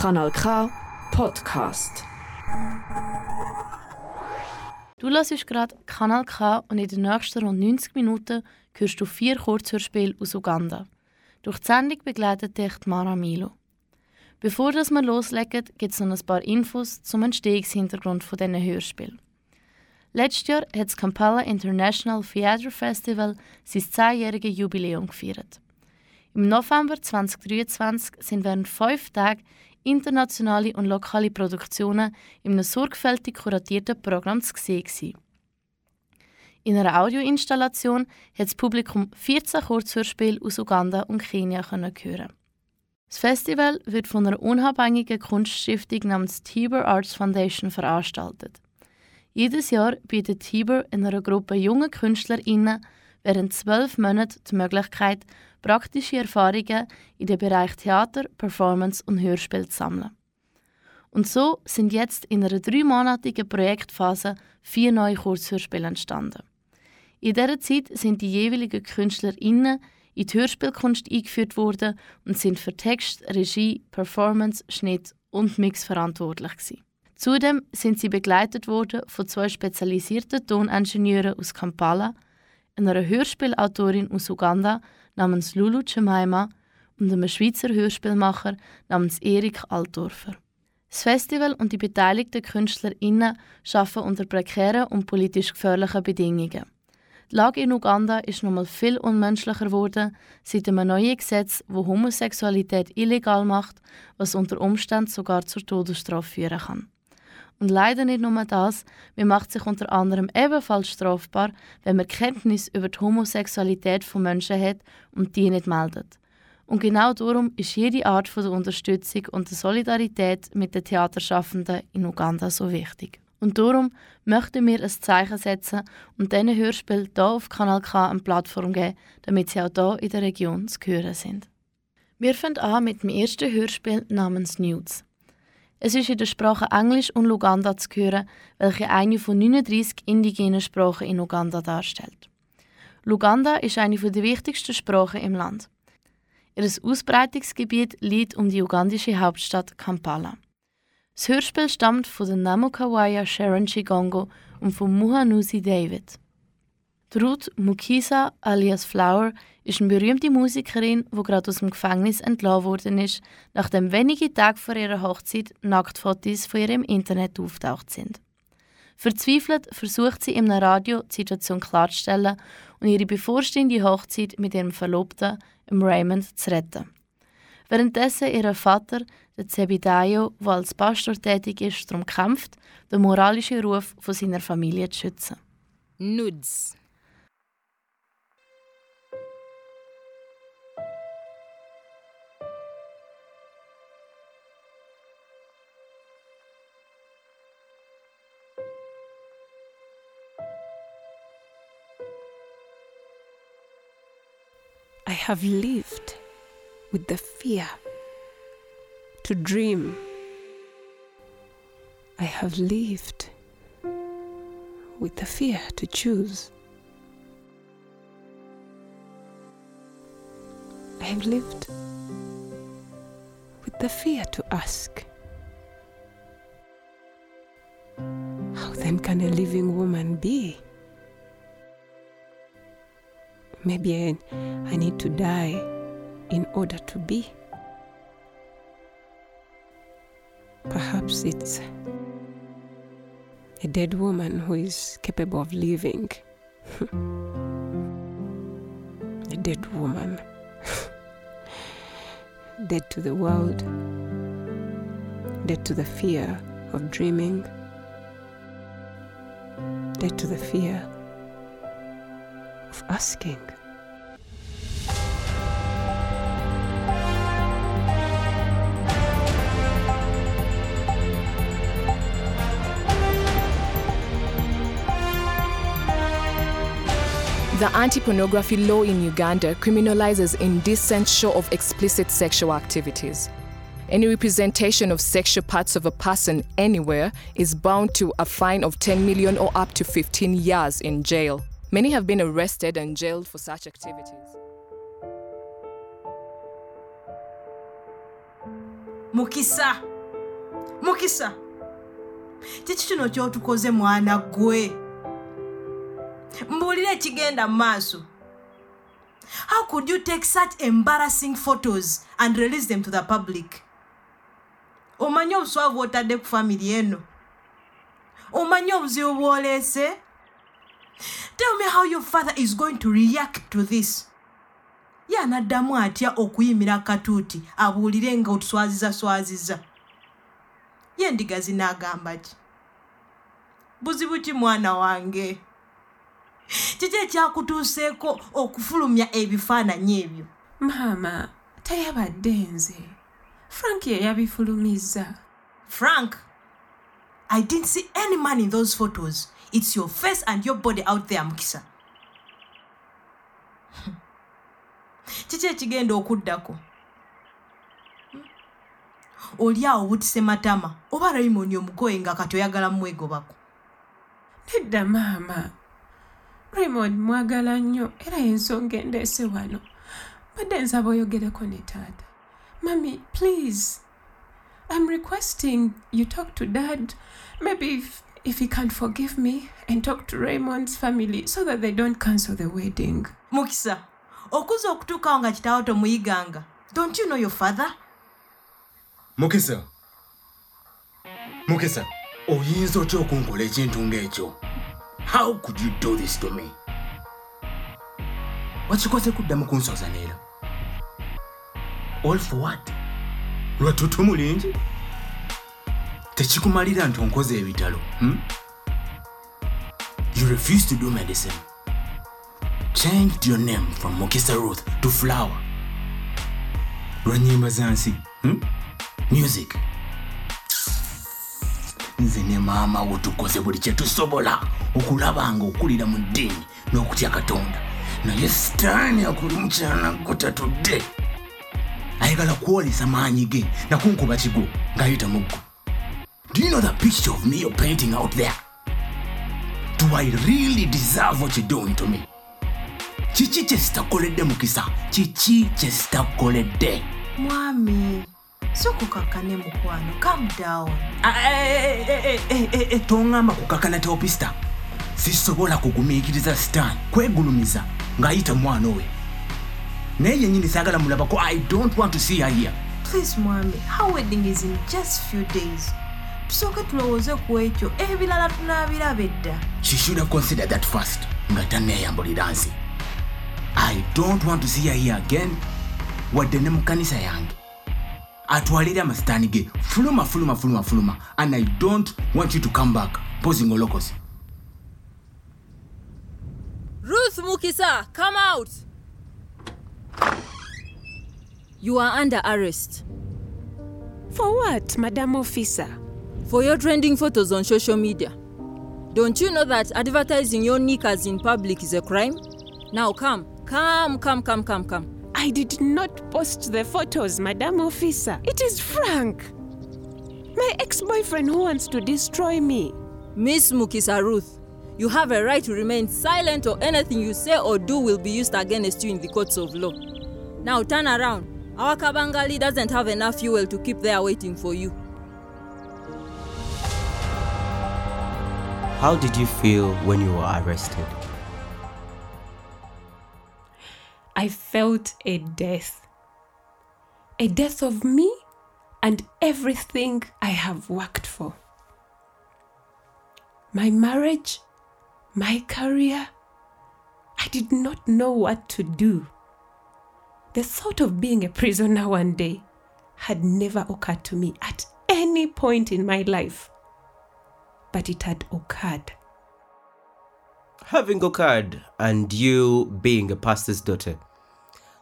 Kanal K Podcast. Du hörst gerade Kanal K und in den nächsten rund 90 Minuten hörst du vier Kurzhörspiele aus Uganda. Durch die Sendung begleitet dich Mara Milo. Bevor wir loslegen, gibt es noch ein paar Infos zum Entstehungshintergrund dieser Hörspiel. Letztes Jahr hat das Kampala International Theatre Festival sein zehnjähriges Jubiläum gefeiert. Im November 2023 sind während fünf Tagen internationale und lokale Produktionen in einem sorgfältig kuratierten Programm zu sehen. In einer Audioinstallation hat das Publikum 14 Kurzhörspiele aus Uganda und Kenia hören. Das Festival wird von einer unabhängigen Kunststiftung namens Tiber Arts Foundation veranstaltet. Jedes Jahr bietet Tiber einer Gruppe junger KünstlerInnen während zwölf Monaten die Möglichkeit, praktische Erfahrungen in den Bereich Theater, Performance und Hörspiel zu sammeln. Und so sind jetzt in einer dreimonatigen Projektphase vier neue Kurzhörspiele entstanden. In dieser Zeit sind die jeweiligen KünstlerInnen in die Hörspielkunst eingeführt worden und sind für Text, Regie, Performance, Schnitt und Mix verantwortlich gewesen. Zudem sind sie begleitet worden von zwei spezialisierten Toningenieuren aus Kampala, einer Hörspielautorin aus Uganda namens Lulu Jemima und einem Schweizer Hörspielmacher namens Erik Altdorfer. Das Festival und die beteiligten KünstlerInnen arbeiten unter prekären und politisch gefährlichen Bedingungen. Die Lage in Uganda ist nochmal viel unmenschlicher geworden seit einem neuen Gesetz, wo Homosexualität illegal macht, was unter Umständen sogar zur Todesstrafe führen kann. Und leider nicht nur das, man macht sich unter anderem ebenfalls strafbar, wenn man Kenntnis über die Homosexualität von Menschen hat und die nicht meldet. Und genau darum ist jede Art von der Unterstützung und der Solidarität mit den Theaterschaffenden in Uganda so wichtig. Und darum möchten wir ein Zeichen setzen und diesen Hörspiel hier auf Kanal K eine Plattform geben, damit sie auch hier in der Region zu hören sind. Wir fangen an mit dem ersten Hörspiel namens Nudes. Es ist in der Sprache Englisch und Luganda zu hören, welche eine von 39 indigenen Sprachen in Uganda darstellt. Luganda ist eine der wichtigsten Sprachen im Land. Ihr Ausbreitungsgebiet liegt um die ugandische Hauptstadt Kampala. Das Hörspiel stammt von der Namokawaya Sharon Chigongo und von Muhanusi David. Ruth Mukisa alias Flower ist eine berühmte Musikerin, die gerade aus dem Gefängnis entlassen worden ist, nachdem wenige Tage vor ihrer Hochzeit Nacktfotos von ihr im Internet auftaucht sind. Verzweifelt versucht sie im Radio die Situation klarzustellen und ihre bevorstehende Hochzeit mit ihrem Verlobten, Raymond, zu retten. Währenddessen ihr Vater, der Zebidayo, der als Pastor tätig ist, darum kämpft, den moralischen Ruf von seiner Familie zu schützen. Nudes. Have lived with the fear to dream. I have lived with the fear to choose. I have lived with the fear to ask. How then can a living woman be? Maybe I, I need to die in order to be. Perhaps it's a dead woman who is capable of living. a dead woman. dead to the world, dead to the fear of dreaming, dead to the fear of asking. The anti pornography law in Uganda criminalizes indecent show of explicit sexual activities. Any representation of sexual parts of a person anywhere is bound to a fine of 10 million or up to 15 years in jail. Many have been arrested and jailed for such activities. mukisa mukisa kiki kino kyotukoze mwana gwe mbuulira ekigenda mu maaso. How could you take such embarrassing photos and release them to the public? Omanyi obuswavu otadde ku famiri eno? Omanyi obuzibu bw'oleese? Tell me how your father is going to react to this. Ye anaddamu atya okuyimira katuuti abuulire nga otuswazizaswaziza ye endiga zinaagamba ki? Buzibu ki mwana wange kiki ekyakutuuseeko okufulumya ebifaananyi ebyo? Maama tayabadde nze. Frank ye yabifulumizza frank i didn't see any man in those photos. It's your face and your body out there mukisa. Kiki ekigenda okuddako? Hmm? oli awo butise matama oba raymond omugoye nga kati oyagala mumwegobako nedda maama raymond mwagala nnyo era ensonga endeese wano. Badde nsaba oyogereko ne taata. Mami please i'm requesting you talk to dad. Maybe if, if he can forgive me and talk to raymond's family so that they don't cancel the wedding. Mukisa okuza okutuukawo nga kitaawo tomuyiganga. Don't you know your father? Mukisa. Mukisa oyinza otya okunkola ekintu ng'ekyo how could you do this to me? Wakikoze kuddamu kunsoza neera all for what? Lwatutu mulingi tekikumalira nti onkoze ebitalo hmm? you refuse to do medicine. Changed your name from mokisa ruth to flower. Lwa zansi za nsi hmm? music nze ne maama wo tukoze buli kye tusobola okulaba nga okulira mu ddiini n'okutya katonda. Naye sitaani akuli mukyana gwe tatudde. Ayagala kwolesa maanyi ge nakunkuba kigo ng'ayita muggo. Do you know the picture of me you're painting out there? Do i really deserve what you're doing to me? Kiki kye sitakoledde mukisa? Kiki kye sitakoledde? Mwami sokukakkane mukwano calm down. Toŋŋamba kukakana teopista sisobola kugumiikiriza sitaani kwegulumiza ng'ayita mwana we naye yennyini saagala mulabako i don't want to see her here. Please mwami how wedding is in just few days. Tusooke tulowooze ku ekyo ebirala tunaabiraba edda. She should have considered that first. Nga tanneeyambulira nsi i don't want to see her here again. Wadde ne mu kkanisa yange atwalire amasitaani ge fuluma fuluma fuluma fuluma and i don't want you to come back posing olokosi Ruth Mukisa, come out! You are under arrest for what madam officer for your trending photos on social media. Don't you know that advertising your knickers in public is a crime? Now come, come, come, come, come, come. I did not post the photos madam officer it is frank my ex-boyfriend who wants to destroy me Miss Mukisa Ruth, you have a right to remain silent or anything you say or do will be used against you in the courts of law. Now turn around. Our Kabangali doesn't have enough fuel to keep there waiting for you. How did you feel when you were arrested? I felt a death. A death of me and everything I have worked for. My marriage, my career. I did not know what to do. The thought of being a prisoner one day had never occurred to me at any point in my life. But it had occurred. Having occurred and you being a pastor's daughter,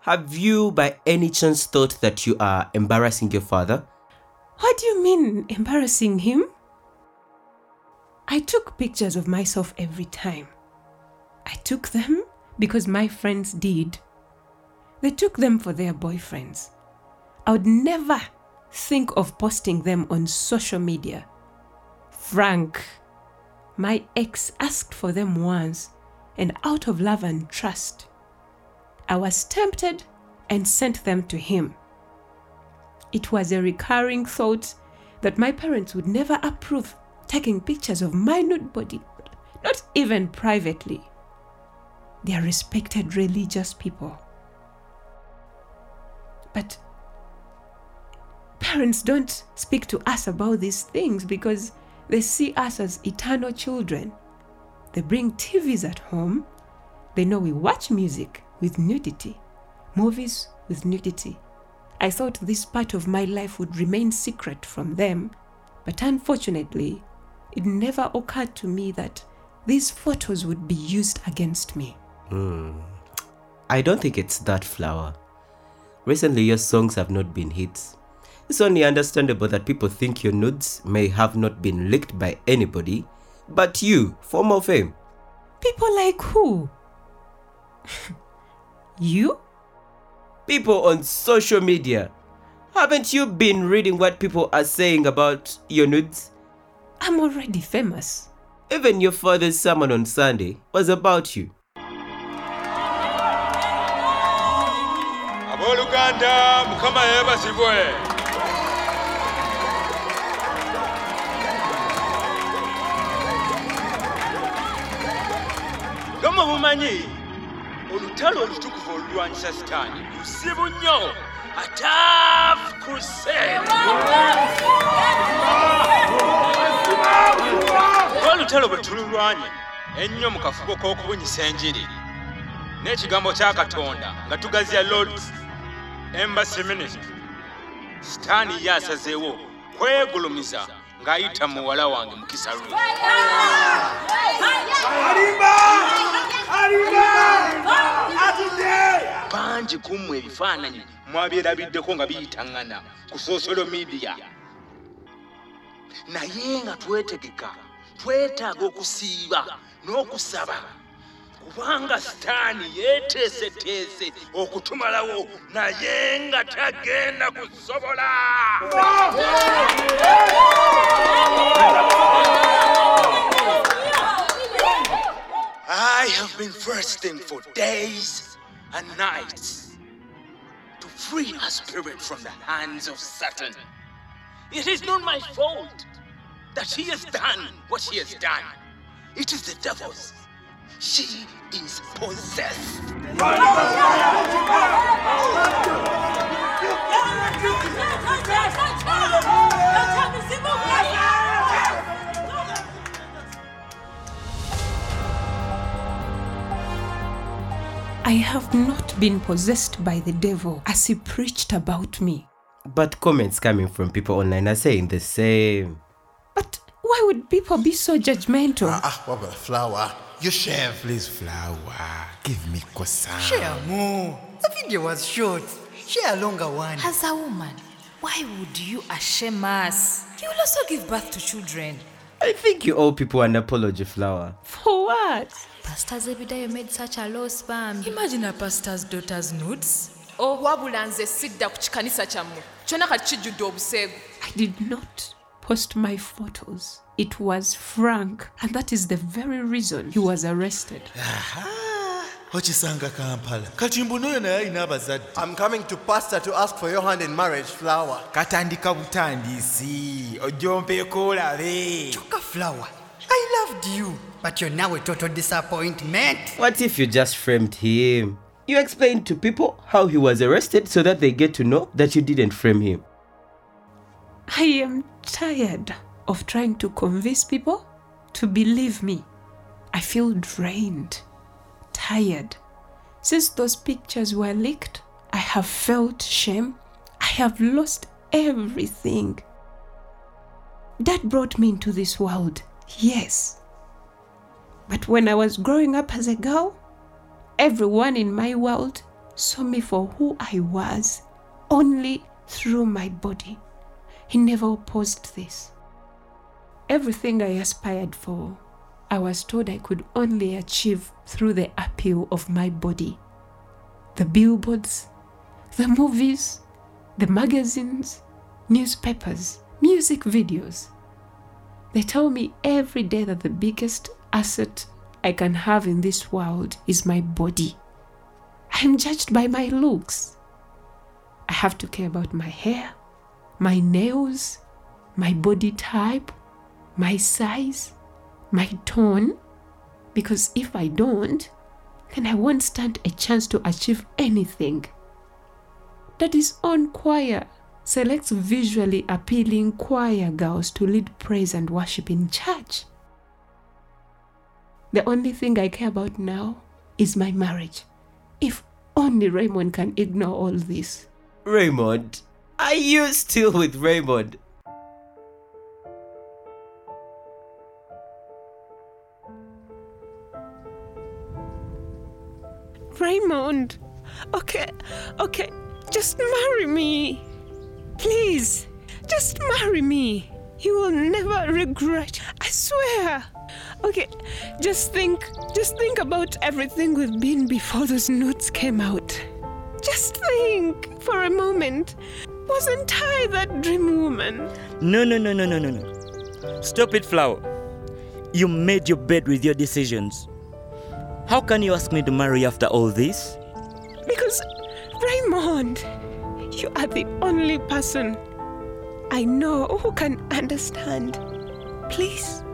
have you by any chance thought that you are embarrassing your father? What do you mean, embarrassing him? I took pictures of myself every time. I took them because my friends did. They took them for their boyfriends. I would never think of posting them on social media. Frank, my ex, asked for them once, and out of love and trust, I was tempted and sent them to him. It was a recurring thought that my parents would never approve taking pictures of my nude body, not even privately. They are respected religious people. But parents don't speak to us about these things because they see us as eternal children. They bring TVs at home. They know we watch music with nudity, movies with nudity. I thought this part of my life would remain secret from them, but unfortunately, it never occurred to me that these photos would be used against me. Hmm. I don't think it's that flower. Recently, your songs have not been hits. It's only understandable that people think your nudes may have not been leaked by anybody, but you, for more fame. People like who? you? People on social media. Haven't you been reading what people are saying about your nudes? I'm already famous. Even your father's sermon on Sunday was about you. abooluganda mukama yeebazibwe nga mwe mumanyi olutalo olutukuvu olulwanyisa sitaani lusibu nnyo. Ataf crusade olutalo bwe tululwanye ennyo mu kafubo k'okubunyisa enjiri. N'ekigambo kya katonda nga tugaziya lords embassy ministry sitaani ye asazeewo kwegulumiza ng'ayita muwala wange mukisa lwe bangi kummwe ebifaananyi mwabyerabiddeko nga biyitaŋŋana ku social media. Naye nga twetegeka twetaaga okusiiba n'okusaba kubanga sitaani yeeteeseteese okutumalawo naye nga tagenda kusobola. I have been thirsting for days and nights to free our spirit from the hands of Satan. It is not my fault that she has done what she has done. It is the devil's. She is possessed. I have not been possessed by the devil as he preached about me. But comments coming from people online are saying the same. But why would people be so judgmental? Ah, what about flower? You share, please, flower. Give me croissant. Share more. The video was short. Share a longer one. As a woman, why would you ashame us? You will also give birth to children. I think you owe people an apology, Flower. For what? Pastor Zebidayo made such a low spam. Imagine a pastor's daughter's nudes. Oh, wabula nze sidda ku kikanisa kyammwe kyonna kati kijjudde obuseegu I did not post my photos. It was Frank, and that is the very reason he was arrested. Okisanga kampala kati mbuno oyo naye alina abazadde I'm coming to pastor to ask for your hand in marriage, flower. katandika butandiisi ojjompeeko olabe Choka flower. I loved you, but you're now a total disappointment. What if you just framed him? You explained to people how he was arrested so that they get to know that you didn't frame him. I am tired of trying to convince people to believe me. I feel drained, tired. Since those pictures were leaked, I have felt shame. I have lost everything. Dad brought me into this world, yes. But when I was growing up as a girl, everyone in my world saw me for who I was, only through my body. He never opposed this. Everything I aspired for, I was told I could only achieve through the appeal of my body. The billboards, the movies, the magazines, newspapers, music videos. They tell me every day that the biggest asset I can have in this world is my body. I am judged by my looks. I have to care about my hair, my nails, my body type, my size, my tone? Because if I don't, then I won't stand a chance to achieve anything. That is on choir selects visually appealing choir girls to lead praise and worship in church. The only thing I care about now is my marriage. If only Raymond can ignore all this. Raymond? Are you still with Raymond? Raymond, okay, okay, just marry me. Please, just marry me. You will never regret. I swear. Okay, just think, just think about everything we've been before those notes came out. Just think for a moment. Wasn't I that dream woman? No, no, no, no, no, no, no. Stop it, Flower. You made your bed with your decisions. How can you ask me to marry after all this? Because, Raymond, you are the only person I know who can understand. Please,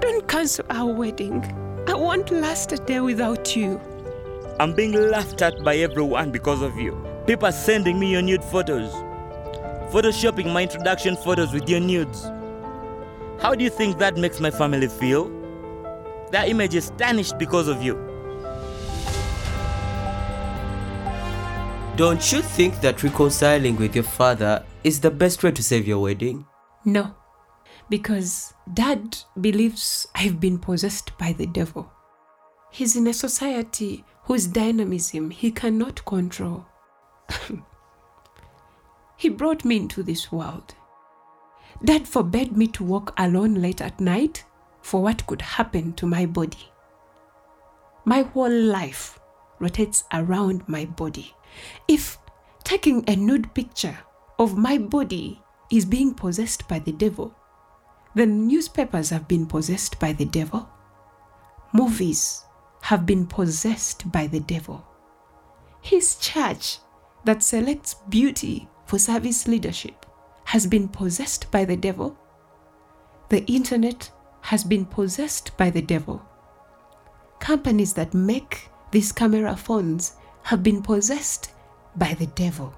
don't cancel our wedding. I won't last a day without you. I'm being laughed at by everyone because of you. People are sending me your nude photos. Photoshopping my introduction photos with your nudes. How do you think that makes my family feel? That image is tarnished because of you. Don't you think that reconciling with your father is the best way to save your wedding? No, because dad believes I've been possessed by the devil. He's in a society whose dynamism he cannot control. he brought me into this world. Dad forbade me to walk alone late at night for what could happen to my body. My whole life rotates around my body. If taking a nude picture of my body is being possessed by the devil, then newspapers have been possessed by the devil. Movies have been possessed by the devil. His church that selects beauty for service leadership has been possessed by the devil. The internet has been possessed by the devil. Companies that make these camera phones have been possessed by the devil.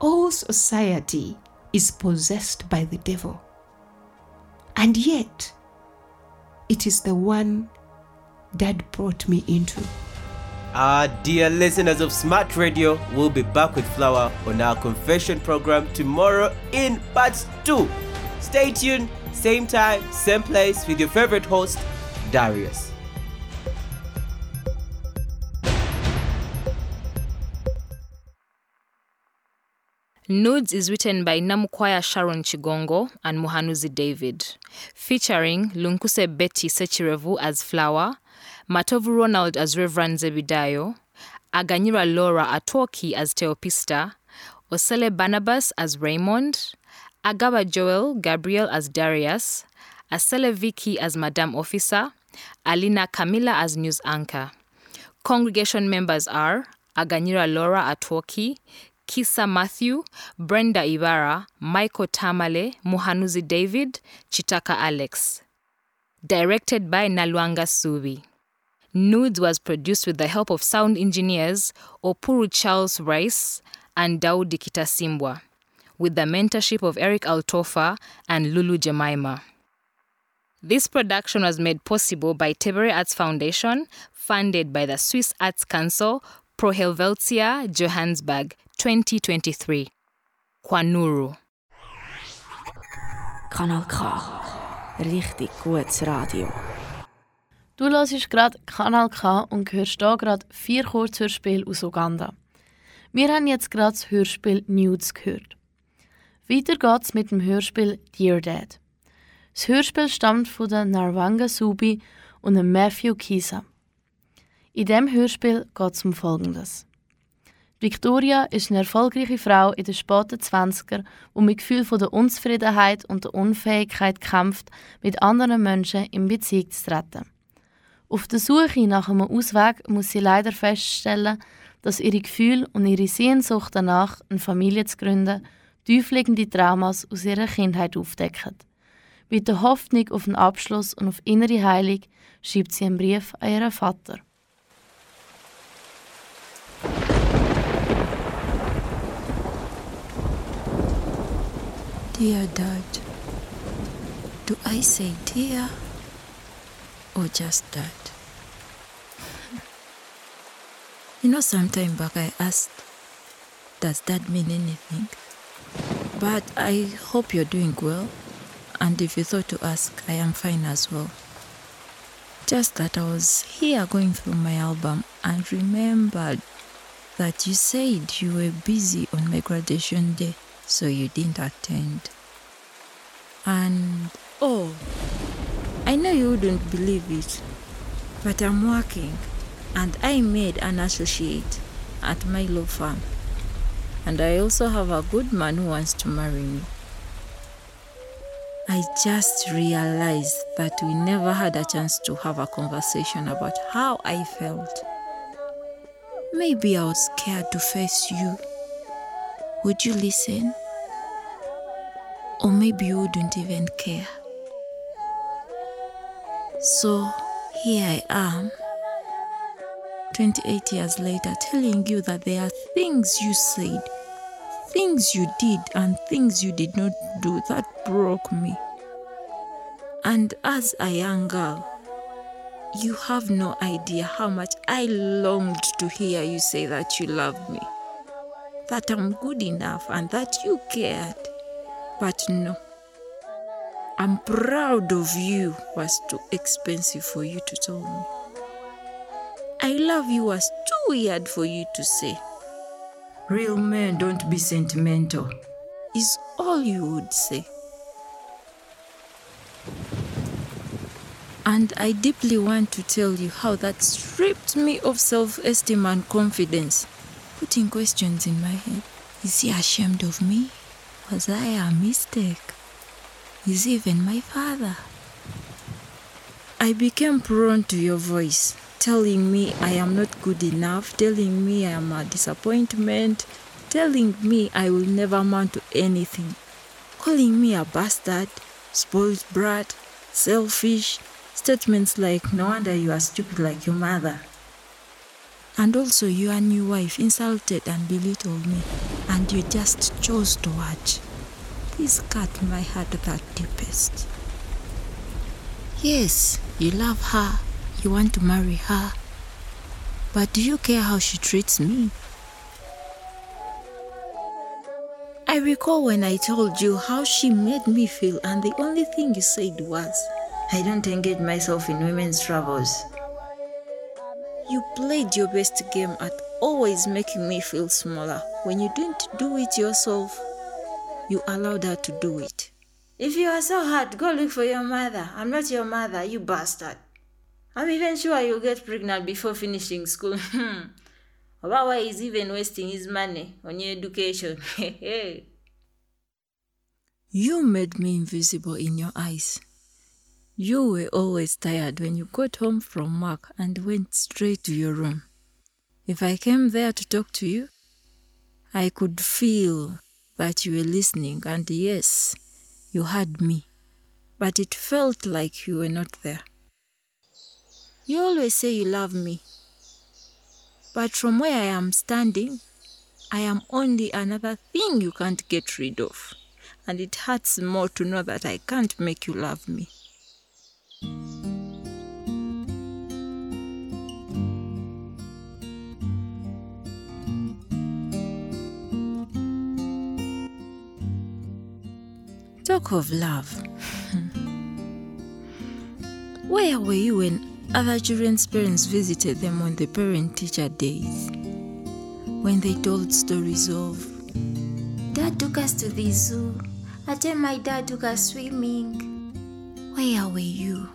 All society is possessed by the devil. And yet, it is the one Dad brought me into. Our dear listeners of Smart Radio, we'll be back with Flower on our confession program tomorrow in part 2. Stay tuned, same time, same place with your favorite host, Darius. Nudes is written by Namukwaya Sharon Chigongo and Muhanuzi David, featuring Lunkuse Betty Sechirevu as Flower, Matovu Ronald as Reverend Zebidayo, Aganyira Laura Atoki as Teopista, Osele Barnabas as Raymond, Agaba Joel Gabriel as Darius, Asele Vicky as Madam Officer, Alina Camila as News Anchor. Congregation members are Aganyira Laura Atoki, Kisa Matthew, Brenda Ibarra, Michael Tamale, Muhanuzi David, Chitaka Alex. Directed by Nalwanga Subi. Nudes was produced with the help of sound engineers Opuru Charles Rice and Daudi Kitasimbwa, with the mentorship of Erik Altorfer and Lulu Jemimah. This production was made possible by Tebere Arts Foundation, funded by the Swiss Arts Council, Pro Helvetia, Johannesburg, 2023. Kwanuru. Kanal K. Richtig gutes Radio. Du hörst gerade Kanal K und hörst hier gerade vier Kurzhörspiele aus Uganda. Wir haben jetzt gerade das Hörspiel Nudes gehört. Weiter geht's mit dem Hörspiel Dear Dad. Das Hörspiel stammt von der Narwanga Subi und dem Matthew Kisa. In diesem Hörspiel geht es um Folgendes. Victoria ist eine erfolgreiche Frau in den späten 20er, die mit Gefühl von der Unzufriedenheit und der Unfähigkeit kämpft, mit anderen Menschen in Beziehung zu treten. Auf der Suche nach einem Ausweg muss sie leider feststellen, dass ihre Gefühle und ihre Sehnsucht danach, eine Familie zu gründen, tiefliegende Traumas aus ihrer Kindheit aufdecken. Mit der Hoffnung auf einen Abschluss und auf innere Heilung schreibt sie einen Brief an ihren Vater. Dear Dad, do I say dear or just dad? You know, sometime back I asked, does that mean anything? But I hope you're doing well. And if you thought to ask, I am fine as well. Just that I was here going through my album and remembered that you said you were busy on my graduation day, so you didn't attend. And oh, I know you wouldn't believe it, but I'm working and I made an associate at my law firm. And I also have a good man who wants to marry me. I just realized that we never had a chance to have a conversation about how I felt. Maybe I was scared to face you. Would you listen? Or maybe you wouldn't even care. So here I am, 28 years later, telling you that there are things you said, things you did, and things you did not do that broke me. And as a young girl, you have no idea how much I longed to hear you say that you love me, that I'm good enough, and that you cared. But no, I'm proud of you was too expensive for you to tell me. I love you was too weird for you to say. Real men don't be sentimental, is all you would say. And I deeply want to tell you how that stripped me of self esteem and confidence, putting questions in my head. Is he ashamed of me? Was I a mistake? Is even my father? I became prone to your voice, telling me I am not good enough, telling me I am a disappointment, telling me I will never amount to anything, calling me a bastard, spoiled brat, selfish, statements like, no wonder you are stupid like your mother. And also, your new wife insulted and belittled me, and you just chose to watch. This cut my heart that deepest. Yes, you love her, you want to marry her, but do you care how she treats me? I recall when I told you how she made me feel, and the only thing you said was, I don't engage myself in women's troubles. You played your best game at always making me feel smaller. When you didn't do it yourself, you allowed her to do it. If you are so hard, go look for your mother. I'm not your mother, you bastard. I'm even sure you'll get pregnant before finishing school. Hmm. About why he's even wasting his money on your education. you made me invisible in your eyes. You were always tired when you got home from work and went straight to your room. If I came there to talk to you, I could feel that you were listening, and yes, you heard me, but it felt like you were not there. You always say you love me, but from where I am standing, I am only another thing you can't get rid of, and it hurts more to know that I can't make you love me. Talk of love. Where were you when other children's parents visited them on the parent teacher days? When they told stories of, Dad took us to the zoo. I tell my dad took us swimming. Where were you?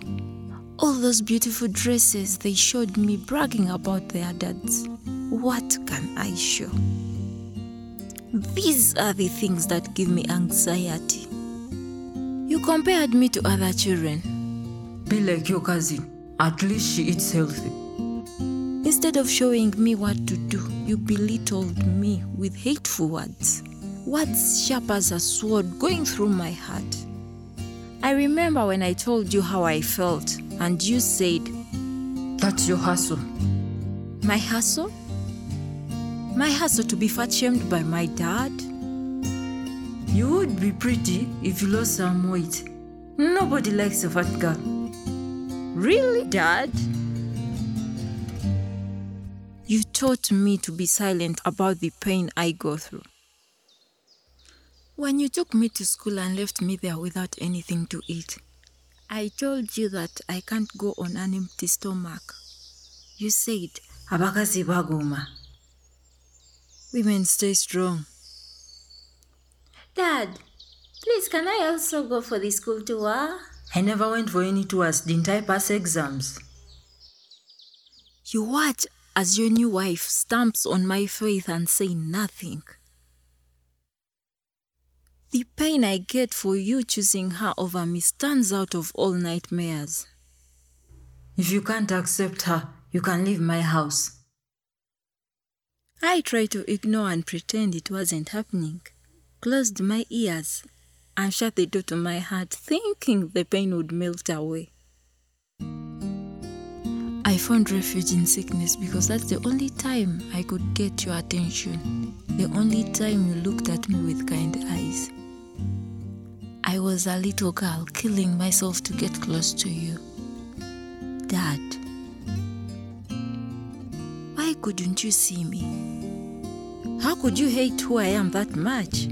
All those beautiful dresses they showed me bragging about their dads. What can I show? These are the things that give me anxiety. You compared me to other children. Be like your cousin. At least she eats healthy. Instead of showing me what to do, you belittled me with hateful words. words sharp as a sword going through my heart. I remember when I told you how I felt, and you said, That's your hustle. My hustle? My hustle to be fat shamed by my dad? You would be pretty if you lost some weight. Nobody likes a fat girl. Really, Dad? You taught me to be silent about the pain I go through. When you took me to school and left me there without anything to eat, I told you that I can't go on an empty stomach. You said, Abakazi baguma. Women stay strong. Dad, please can I also go for the school tour? I never went for any tours. Didn't I pass exams? You watch as your new wife stamps on my faith and say nothing. The pain I get for you choosing her over me stands out of all nightmares. If you can't accept her, you can leave my house. I tried to ignore and pretend it wasn't happening, closed my ears, and shut the door to my heart, thinking the pain would melt away. I found refuge in sickness because that's the only time I could get your attention, the only time you looked at me with kind eyes. I was a little girl killing myself to get close to you. Dad, why couldn't you see me? How could you hate who I am that much?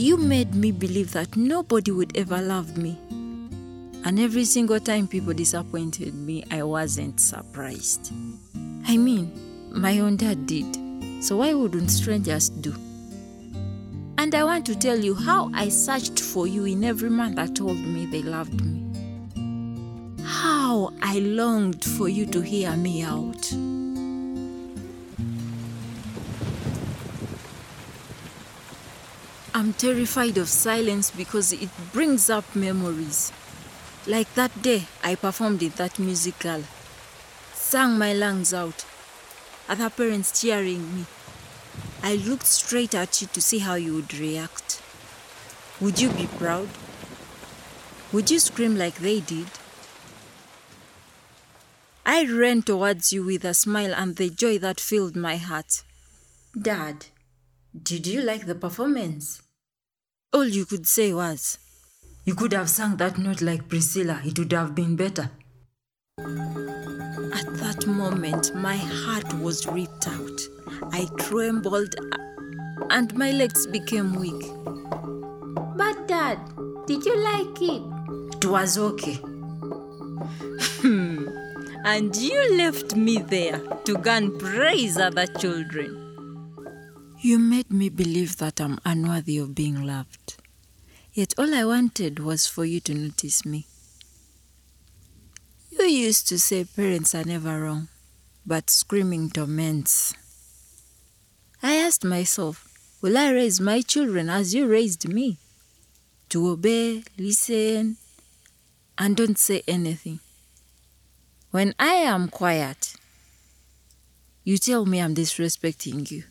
You made me believe that nobody would ever love me. And every single time people disappointed me, I wasn't surprised. I mean, my own dad did. So why wouldn't strangers do? And I want to tell you how I searched for you in every man that told me they loved me. How I longed for you to hear me out. I'm terrified of silence because it brings up memories. Like that day I performed in that musical, sang my lungs out, other parents cheering me. I looked straight at you to see how you would react. Would you be proud? Would you scream like they did? I ran towards you with a smile and the joy that filled my heart. Dad, did you like the performance? All you could say was, You could have sung that note like Priscilla, it would have been better. At that moment, my heart was ripped out. I trembled and my legs became weak. But, Dad, did you like it? It was okay. Hmm. and you left me there to go and praise other children. You made me believe that I'm unworthy of being loved. Yet all I wanted was for you to notice me. You used to say parents are never wrong, but screaming torments. I asked myself, will I raise my children as you raised me? To obey, listen, and don't say anything. When I am quiet, you tell me I'm disrespecting you,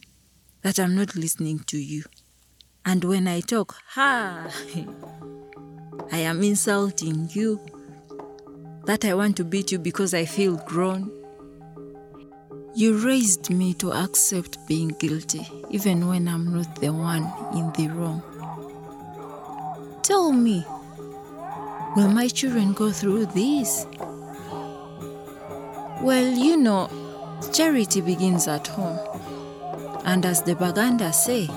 that I'm not listening to you. And when I talk, ha, I am insulting you, that I want to beat you because I feel grown. You raised me to accept being guilty, even when I'm not the one in the wrong. Tell me, will my children go through this? Well, you know, charity begins at home. And as the Baganda say,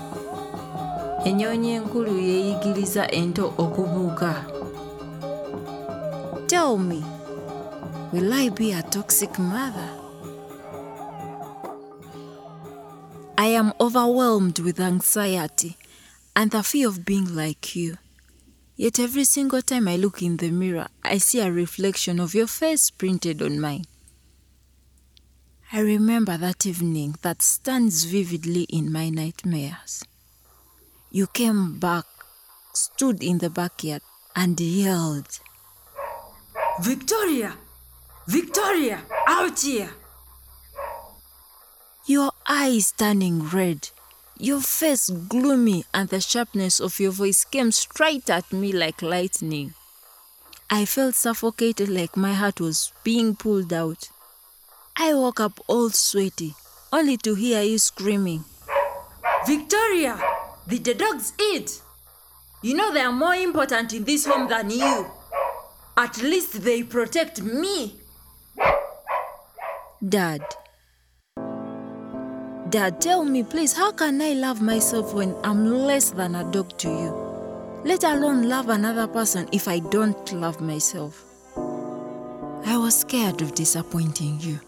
ennyonyi enkulu yeeyigiriza ento okubuuka. Tell me, will I be a toxic mother? I am overwhelmed with anxiety and the fear of being like you. Yet every single time I look in the mirror, I see a reflection of your face printed on mine. I remember that evening that stands vividly in my nightmares. You came back, stood in the backyard, and yelled, Victoria! Victoria! Out here! Your eyes turning red, Your face gloomy and the sharpness of your voice came straight at me like lightning. I felt suffocated like my heart was being pulled out. I woke up all sweaty, only to hear you screaming. Victoria, did the dogs eat? You know they are more important in this home than you. At least they protect me. Dad. Dad, tell me, please, how can I love myself when I'm less than a dog to you? Let alone love another person if I don't love myself. I was scared of disappointing you,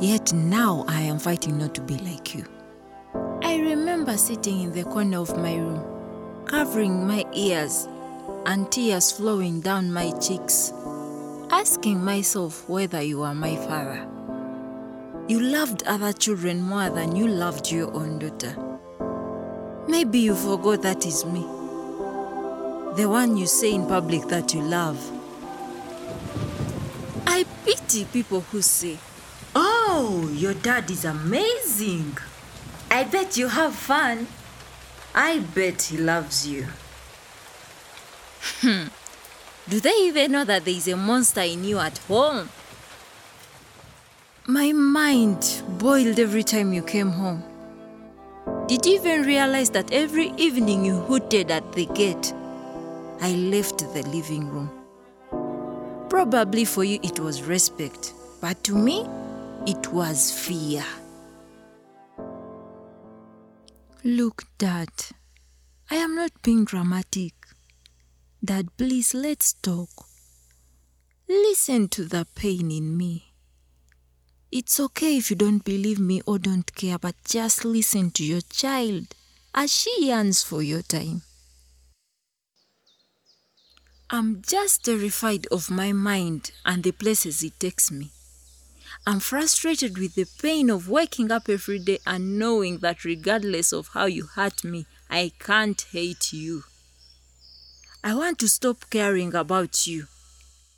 yet now I am fighting not to be like you. I remember sitting in the corner of my room, covering my ears and tears flowing down my cheeks, asking myself whether you are my father. You loved other children more than you loved your own daughter. Maybe you forgot that is me. The one you say in public that you love. I pity people who say, Oh, your dad is amazing. I bet you have fun. I bet he loves you. Hmm. Do they even know that there is a monster in you at home? My mind boiled every time you came home. Did you even realize that every evening you hooted at the gate? I left the living room. Probably for you it was respect, but to me it was fear. Look, Dad, I am not being dramatic. Dad, please let's talk. Listen to the pain in me. It's okay if you don't believe me or don't care, but just listen to your child as she yearns for your time. I'm just terrified of my mind and the places it takes me. I'm frustrated with the pain of waking up every day and knowing that regardless of how you hurt me, I can't hate you. I want to stop caring about you.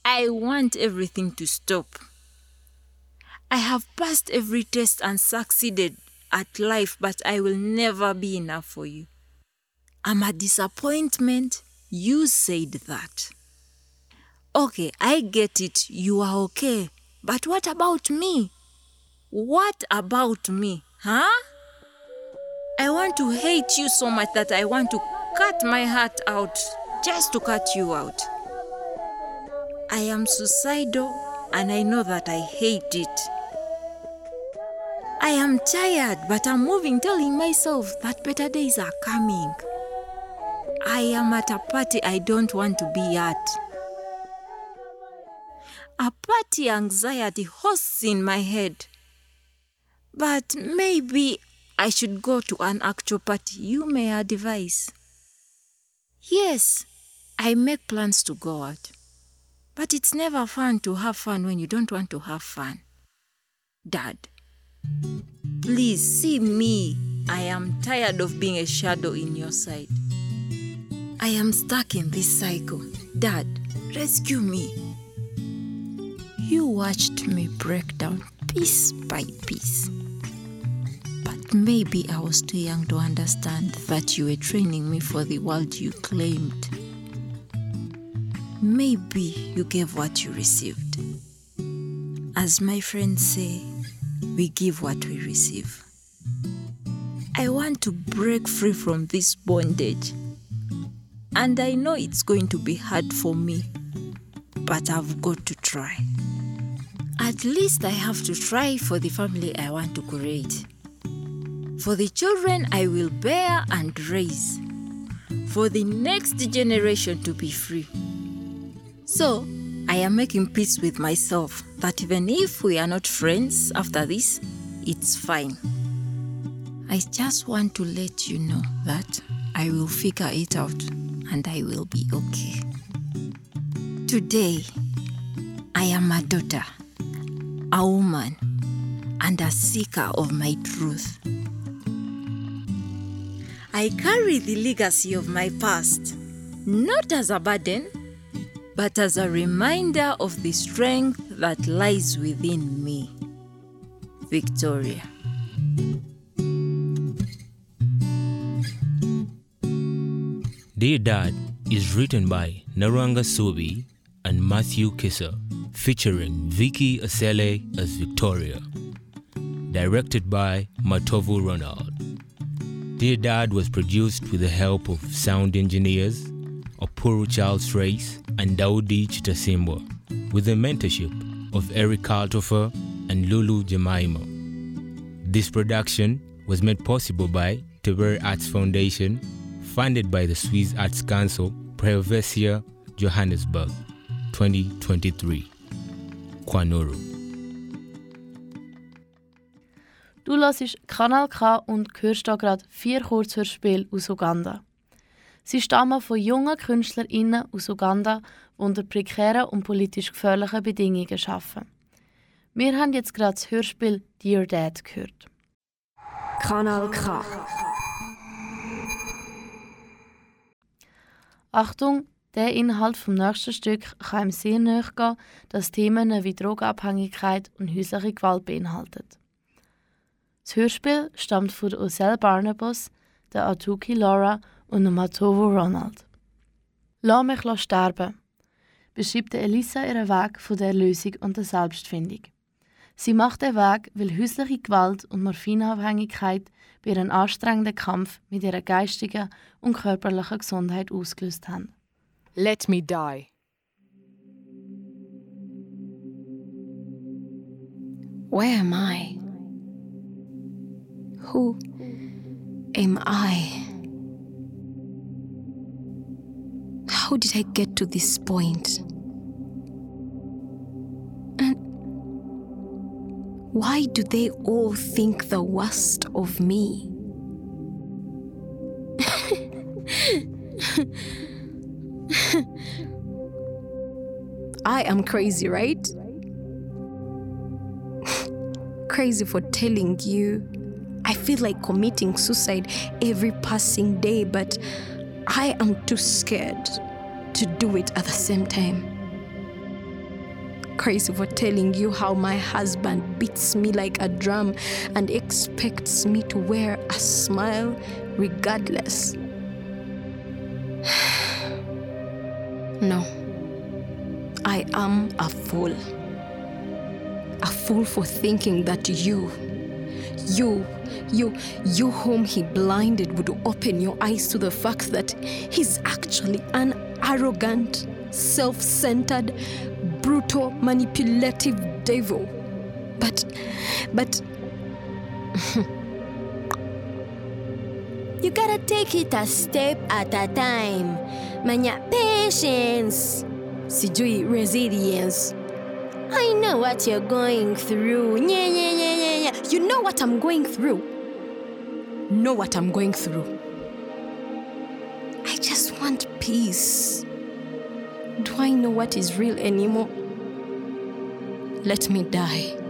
I want everything to stop. I have passed every test and succeeded at life, but I will never be enough for you. I'm a disappointment. You said that. Okay, I get it. You are okay. But what about me? What about me? Huh? I want to hate you so much that I want to cut my heart out just to cut you out. I am suicidal and I know that I hate it. I am tired, but I'm moving, telling myself that better days are coming. I am at a party I don't want to be at. A party anxiety hosts in my head. But maybe I should go to an actual party you may advise. Yes, I make plans to go out. But it's never fun to have fun when you don't want to have fun. Dad, please see me. I am tired of being a shadow in your sight. I am stuck in this cycle. Dad, rescue me. You watched me break down piece by piece. But maybe I was too young to understand that you were training me for the world you claimed. Maybe you gave what you received. As my friends say, we give what we receive. I want to break free from this bondage. And I know it's going to be hard for me, but I've got to try. At least I have to try for the family I want to create. For the children I will bear and raise. For the next generation to be free. So, I am making peace with myself that even if we are not friends after this, it's fine. I just want to let you know that I will figure it out and I will be okay. Today, I am a daughter, a woman, and a seeker of my truth. I carry the legacy of my past, not as a burden, but as a reminder of the strength that lies within me. Victoria. Dear Dad is written by Nalwanga Subi and Matthew Kisser, featuring Vicky Asele as Victoria. Directed by Matovu Ronald. Dear Dad was produced with the help of sound engineers Opuru Charles Race and Daudi Chitasimbo, with the mentorship of Erik Altorfer and Lulu Jemimah. This production was made possible by Tebere Arts Foundation, funded by the Swiss Arts Council, Pro Helvetia, Johannesburg, 2023. Kwanuru. Du hörst Kanal K und hörst hier gerade vier Kurzhörspiele aus Uganda. Sie stammen von jungen KünstlerInnen aus Uganda, die unter prekären und politisch gefährlichen Bedingungen arbeiten. Wir haben jetzt gerade das Hörspiel Dear Dad gehört. Kanal K. Achtung, der Inhalt vom nächsten Stück kann ihm sehr nahe gehen, das Themen wie Drogenabhängigkeit und häusliche Gewalt beinhaltet. Das Hörspiel stammt von Osel Barnabas, der Atuki Laura und dem Matovo Ronald. Lass mich sterben, beschreibt Elisa ihren Weg von der Erlösung und der Selbstfindung. Sie macht den Weg, weil häusliche Gewalt und Morphinabhängigkeit bei ihrem anstrengenden Kampf mit ihrer geistigen und körperlichen Gesundheit ausgelöst haben. Let me die. Where am I? Who am I? How did I get to this point? And why do they all think the worst of me? I am crazy, right? crazy for telling you. I feel like committing suicide every passing day, but I am too scared to do it at the same time. Crazy for telling you how my husband beats me like a drum and expects me to wear a smile regardless. no, I am a fool. A fool for thinking that you, you, you, you whom he blinded would open your eyes to the fact that he's actually an arrogant, self centered, brutal, manipulative devil. But, but. You gotta take it a step at a time. Manya patience. Sijui resilience. I know what you're going through. Yeah, yeah, yeah, yeah, yeah. You know what I'm going through. Know what I'm going through. I just want peace. Do I know what is real anymore? Let me die.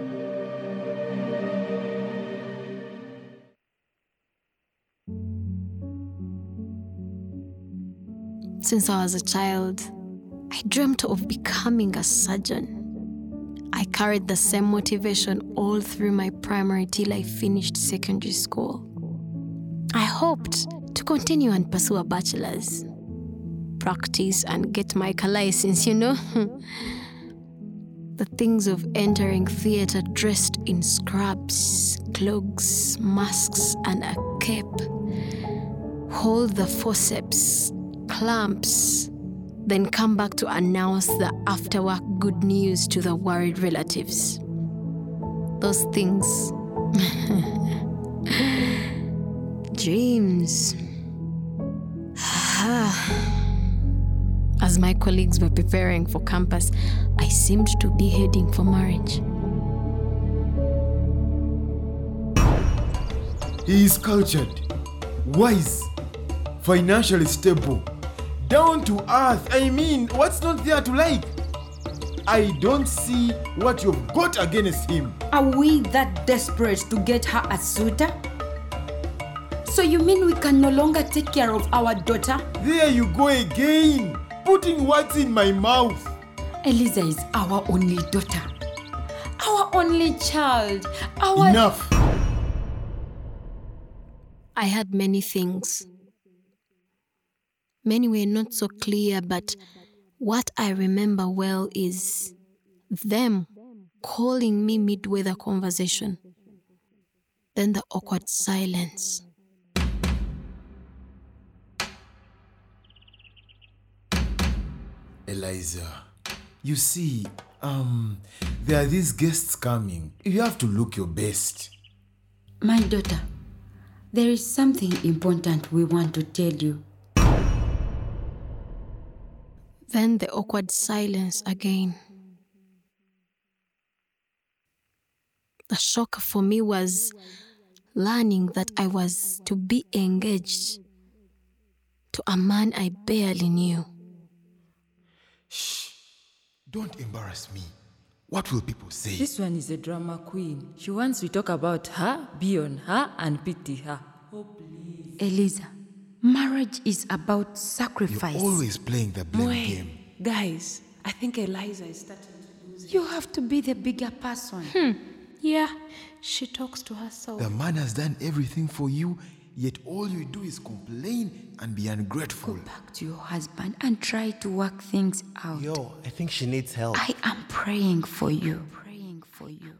Since I was a child, I dreamt of becoming a surgeon. I carried the same motivation all through my primary till I finished secondary school. I hoped to continue and pursue a bachelor's, practice and get my license, you know? the things of entering theater dressed in scrubs, cloaks, masks, and a cape. Hold the forceps, clamps, then come back to announce the after work good news to the worried relatives. Those things. Dreams. As my colleagues were preparing for campus, I seemed to be heading for marriage. He is cultured, wise, financially stable, down to earth. I mean, what's not there to like? I don't see what you've got against him. Are we that desperate to get her a suitor? So you mean we can no longer take care of our daughter? There you go again, putting words in my mouth. Eliza is our only daughter. Our only child. Our Enough. I had many things. Many were not so clear, but what I remember well is them calling me midway the conversation. Then the awkward silence. Eliza, you see, um, there are these guests coming. You have to look your best. My daughter, there is something important we want to tell you. Then the awkward silence again. The shock for me was learning that I was to be engaged to a man I barely knew. Shh! Don't embarrass me. What will people say? This one is a drama queen. She wants we talk about her, be on her, and pity her. Oh, Eliza, marriage is about sacrifice. You're always playing the blame Moe, game. guys, I think Eliza is starting to lose. It. You have to be the bigger person. Hmm. Yeah, she talks to herself. The man has done everything for you, yet all you do is complain and be ungrateful. Go back to your husband and try to work things out. Yo, I think she needs help. I am praying for you. Praying for you.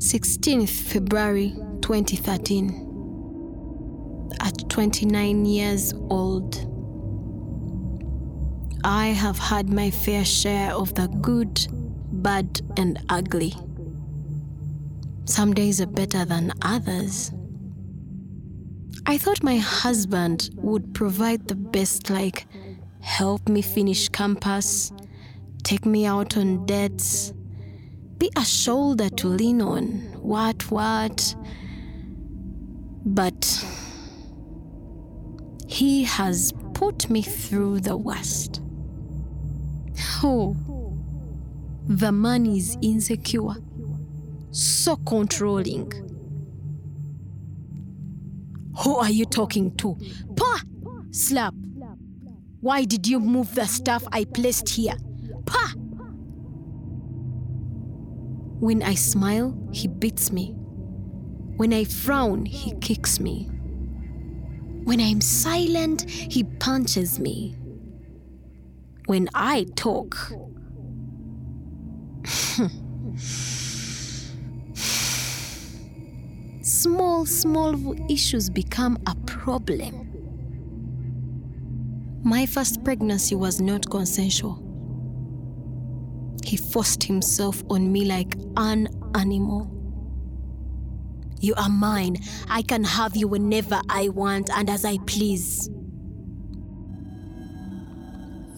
16th February 2013. At 29 years old, I have had my fair share of the good, bad, and ugly. Some days are better than others. I thought my husband would provide the best, like help me finish campus, take me out on dates, be a shoulder to lean on, what, what. But he has put me through the worst. Oh, the man is insecure, so controlling. Who are you talking to? Pa! Slap! Why did you move the stuff I placed here? Pa! When I smile, he beats me. When I frown, he kicks me. When I'm silent, he punches me. When I talk, small, small issues become a problem. My first pregnancy was not consensual. He forced himself on me like an animal. You are mine. I can have you whenever I want and as I please.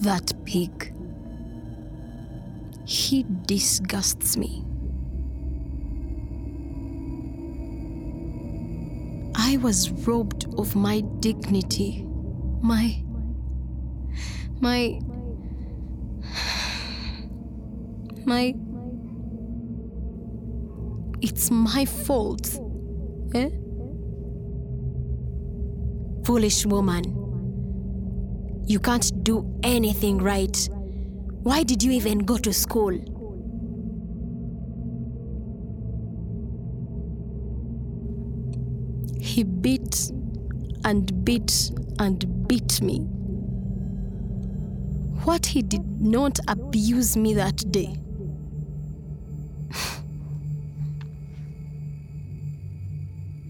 That pig. He disgusts me. I was robbed of my dignity, my. my. My. It's my fault. Eh? Foolish woman. You can't do anything right. Why did you even go to school? He beat and beat and beat me. What he did not abuse me that day.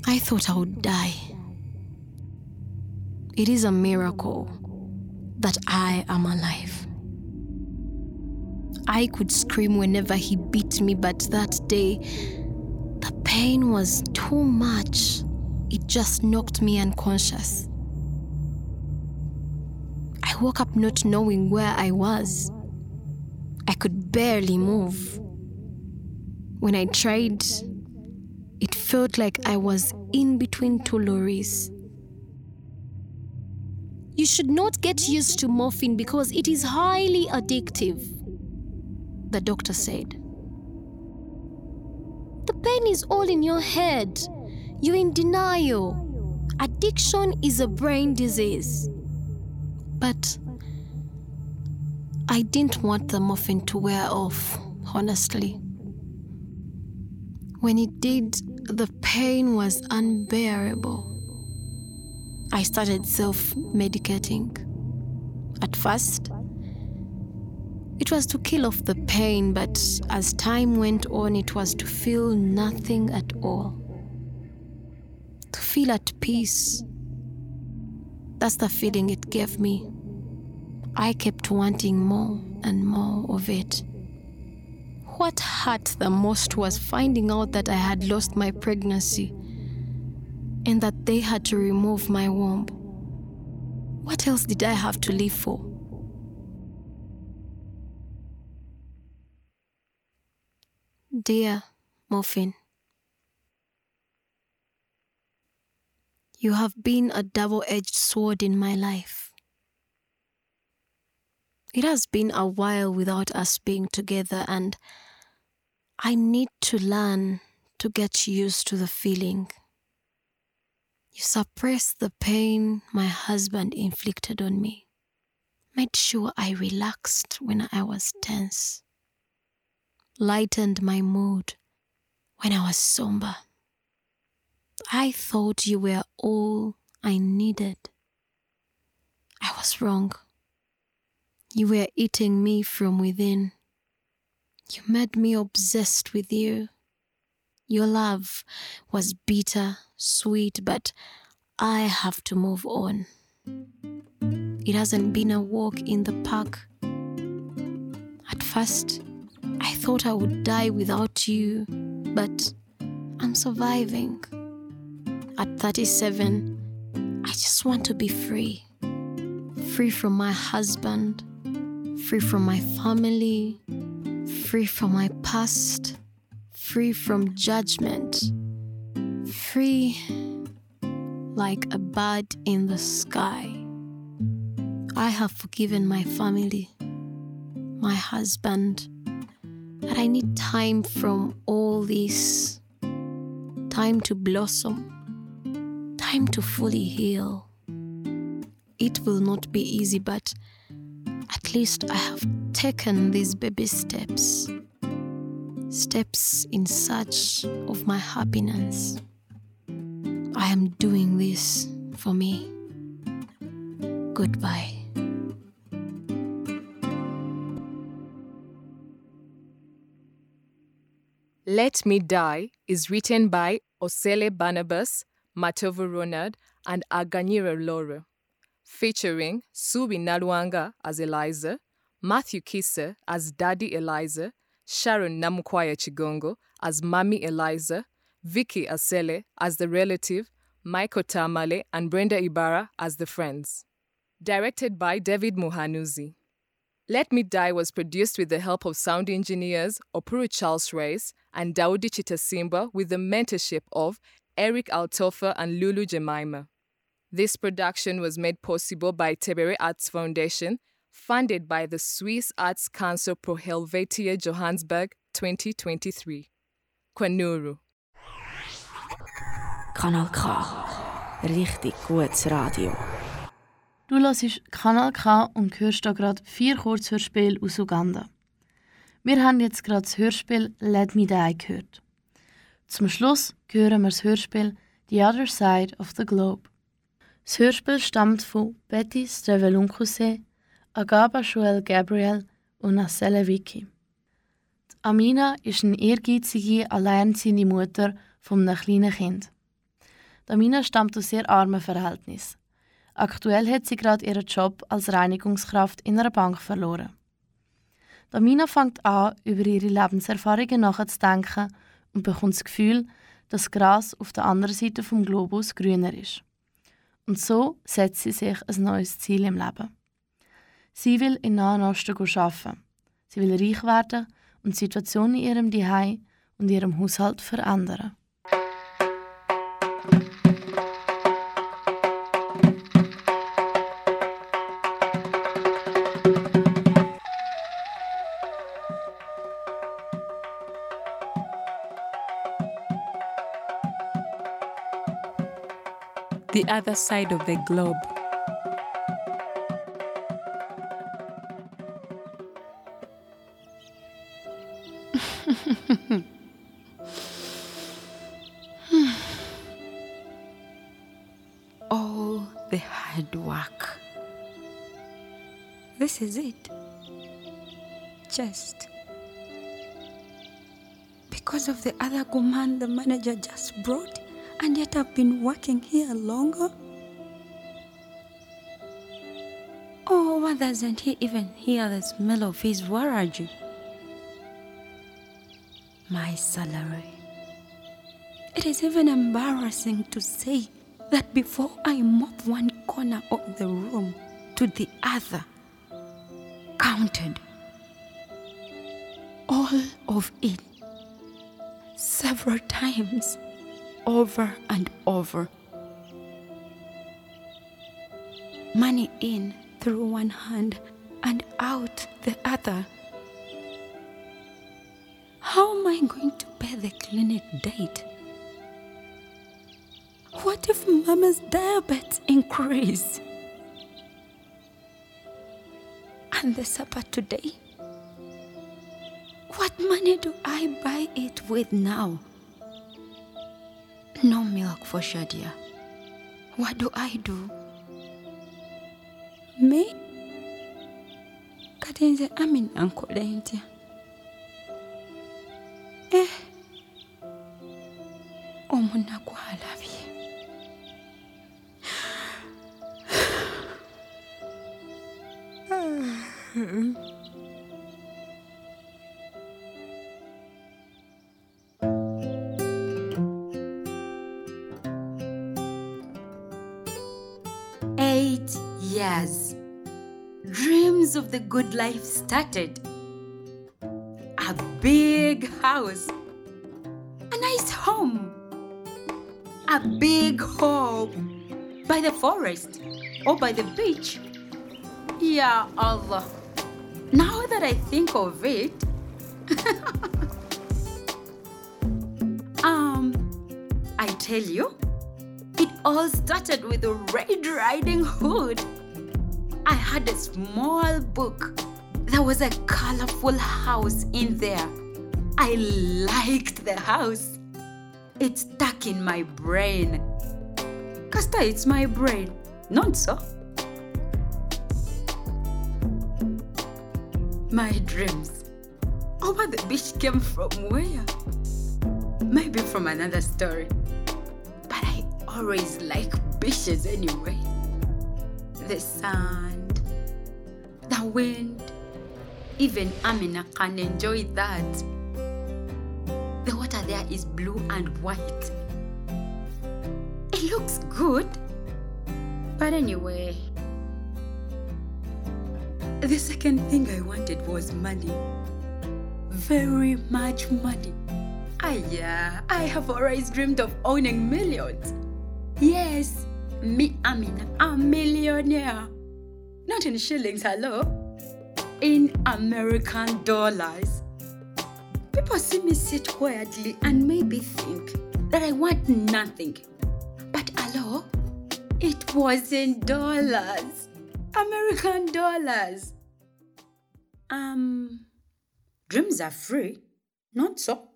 I thought I would die. It is a miracle that I am alive. I could scream whenever he beat me, but that day, the pain was too much. It just knocked me unconscious. I woke up not knowing where I was. I could barely move. When I tried, it felt like I was in between two lorries. You should not get used to morphine because it is highly addictive, the doctor said. The pain is all in your head. You're in denial. Addiction is a brain disease. But I didn't want the morphine to wear off, honestly. When it did, the pain was unbearable. I started self medicating. At first, it was to kill off the pain, but as time went on, it was to feel nothing at all. To feel at peace. That's the feeling it gave me. I kept wanting more and more of it. What hurt the most was finding out that I had lost my pregnancy and that they had to remove my womb. What else did I have to live for? Dear Muffin, you have been a double edged sword in my life. It has been a while without us being together, and I need to learn to get used to the feeling. You suppressed the pain my husband inflicted on me, made sure I relaxed when I was tense, lightened my mood when I was somber. I thought you were all I needed. I was wrong. You were eating me from within. You made me obsessed with you. Your love was bitter, sweet, but I have to move on. It hasn't been a walk in the park. At first, I thought I would die without you, but I'm surviving. At 37, I just want to be free. Free from my husband, free from my family, free from my past, free from judgment, free like a bird in the sky. I have forgiven my family, my husband, but I need time from all this. Time to blossom, time to fully heal. It will not be easy, but at least I have taken these baby steps. Steps in search of my happiness. I am doing this for me. Goodbye. Let Me Die is written by Osele Barnabas, Matovu Ronald, and Aganyira Laura, featuring Subi Nalwanga as Eliza, Matthew Kisa as Daddy Eliza, Sharon Namukwaya Chigongo as Mami Eliza, Vicky Asele as the relative, Michael Tamale and Brenda Ibarra as the friends. Directed by David Muhanuzi. Let Me Die was produced with the help of sound engineers Opuru Charles Race and Daudi Chitasimba with the mentorship of Erik Altorfer and Lulu Jemimah. This production was made possible by Tebere Arts Foundation, funded by the Swiss Arts Council Pro Helvetia Johannesburg 2023. Kwanuru. Kanal K. Richtig gutes Radio. Du hörst Kanal K und hörst hier gerade vier Kurzhörspiele aus Uganda. Wir haben jetzt gerade das Hörspiel Let Me Die gehört. Zum Schluss hören wir das Hörspiel The Other Side of the Globe. Das Hörspiel stammt von Betty Strevelunkuse, Agaba Joel Gabriel und Nasele Vicky. Die Amina ist eine ehrgeizige, alleinerziehende Mutter von einem kleinen Kind. Die Amina stammt aus sehr armen Verhältnissen. Aktuell hat sie gerade ihren Job als Reinigungskraft in einer Bank verloren. Damina fängt an, über ihre Lebenserfahrungen nachzudenken und bekommt das Gefühl, dass das Gras auf der anderen Seite vom Globus grüner ist. Und so setzt sie sich ein neues Ziel im Leben. Sie will in Nahen Osten arbeiten. Sie will reich werden und die Situation in ihrem Zuhause und ihrem Haushalt verändern. the other side of the globe. All the hard work. This is it. Just because of the other command the manager just brought and yet I've been working here longer. Oh, why doesn't he even hear the smell of his warage? My salary. It is even embarrassing to say that before I mop one corner of the room to the other, counted all of it several times over and over. Money in through one hand and out the other. How am I going to pay the clinic date? What if Mama's diabetes increase? And the supper today? What money do I buy it with now? No milk for Shadia. What do I do? Me? kati nze amina nkole ntya eh omunaku good life started. A big house. A nice home. A big home. By the forest or by the beach. Ya Allah. Now that I think of it, um, I tell you, it all started with a Red Riding Hood. I had a small book. There was a colorful house in there. I liked the house. It stuck in my brain. Casta, it's my brain, not so. My dreams Oh, over the beach came from where? Maybe from another story. But I always like beaches anyway. The sand, the wind, even Amina can enjoy that. The water there is blue and white. It looks good. But anyway, the second thing I wanted was money. Very much money. Ah, yeah, I have always dreamed of owning millions. Yes, me, Amina, a millionaire. Not in shillings, hello. In American dollars. People see me sit quietly and maybe think that I want nothing. But hello, it was in dollars. American dollars. Um, dreams are free. Not so.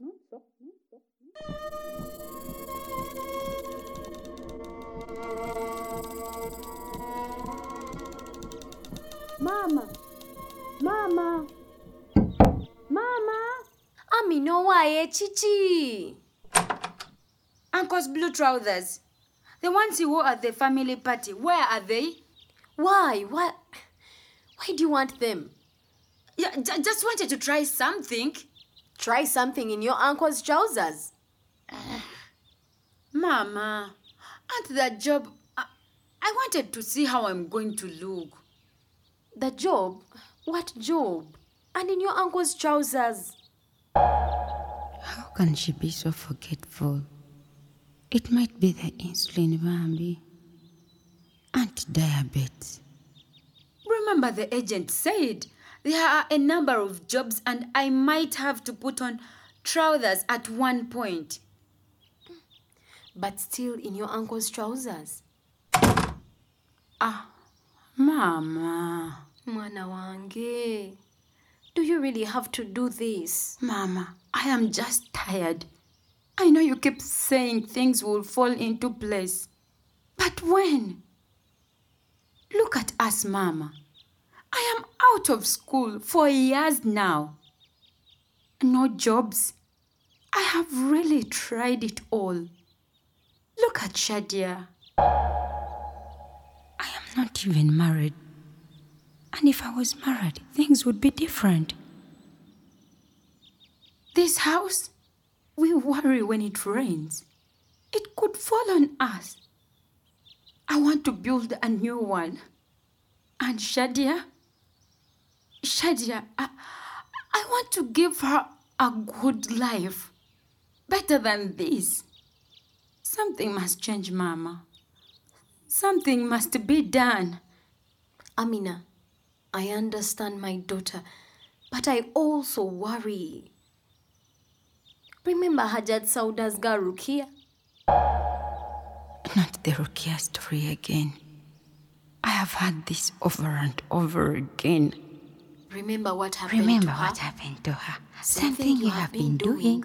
Mama, mama, mama. Amino waye eh, chichi. Uncle's blue trousers. The ones he wore at the family party. Where are they? Why? Why? Why do you want them? Yeah, j- just wanted to try something. Try something in your uncle's trousers. Mama, at that job, I, I wanted to see how I'm going to look. The job? What job? And in your uncle's trousers. How can she be so forgetful? It might be the insulin, Bambi. And diabetes. Remember, the agent said there are a number of jobs, and I might have to put on trousers at one point. But still in your uncle's trousers. Ah, Mama. Mwana wange. Do you really have to do this? Mama, I am just tired. I know you keep saying things will fall into place. But when? Look at us, Mama. I am out of school for years now. No jobs. I have really tried it all. Look at Shadia. I am not even married. And if I was married, things would be different. This house, we worry when it rains. It could fall on us. I want to build a new one. And Shadia, Shadia, I, I want to give her a good life. Better than this. Something must change, Mama. Something must be done. Amina, I understand my daughter, but I also worry. Remember Hajat Sauda's girl Rukia? Not the Rukia story again. I have heard this over and over again. Remember what happened Remember to her? what happened to her. Same Something you have been doing.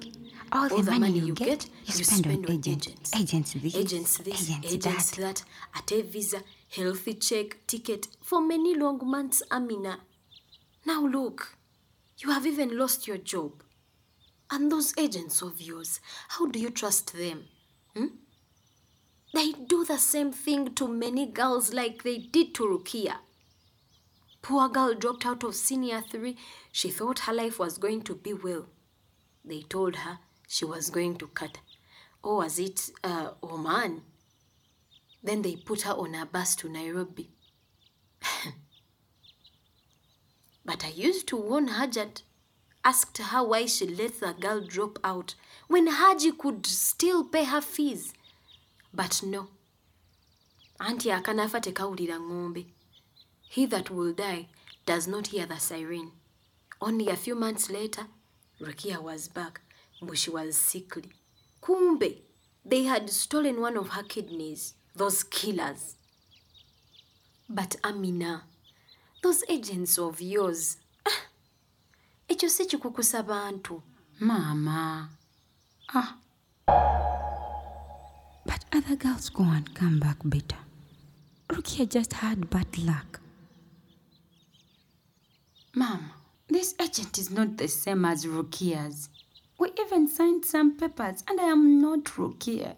All, All the money you get, you spend on on agents. agents. Agents this, agents this, agents agents that. that, at a visa, healthy check, ticket for many long months, Amina. Now look, you have even lost your job. And those agents of yours, how do you trust them? Hmm? They do the same thing to many girls like they did to Rukia. Poor girl dropped out of senior three. She thought her life was going to be well. They told her she was going to cut. Or was it uh, Oman? Then they put her on a bus to Nairobi. but I used to warn Hajat, asked her why she let the girl drop out when Haji could still pay her fees. But no. Auntie akanafa tekawulira ng'ombe. He that will die does not hear the siren. Only a few months later, Rukia was back, she was sickly. Kumbe, they had stolen one of her kidneys, those killers. But Amina, those agents of yours, ah, ekyo si. Mama. Ah. But other girls go and come back better. Rukia just had bad luck. Mama, this agent is not the same as Rukia's. We even signed some papers, and I am not Rukia.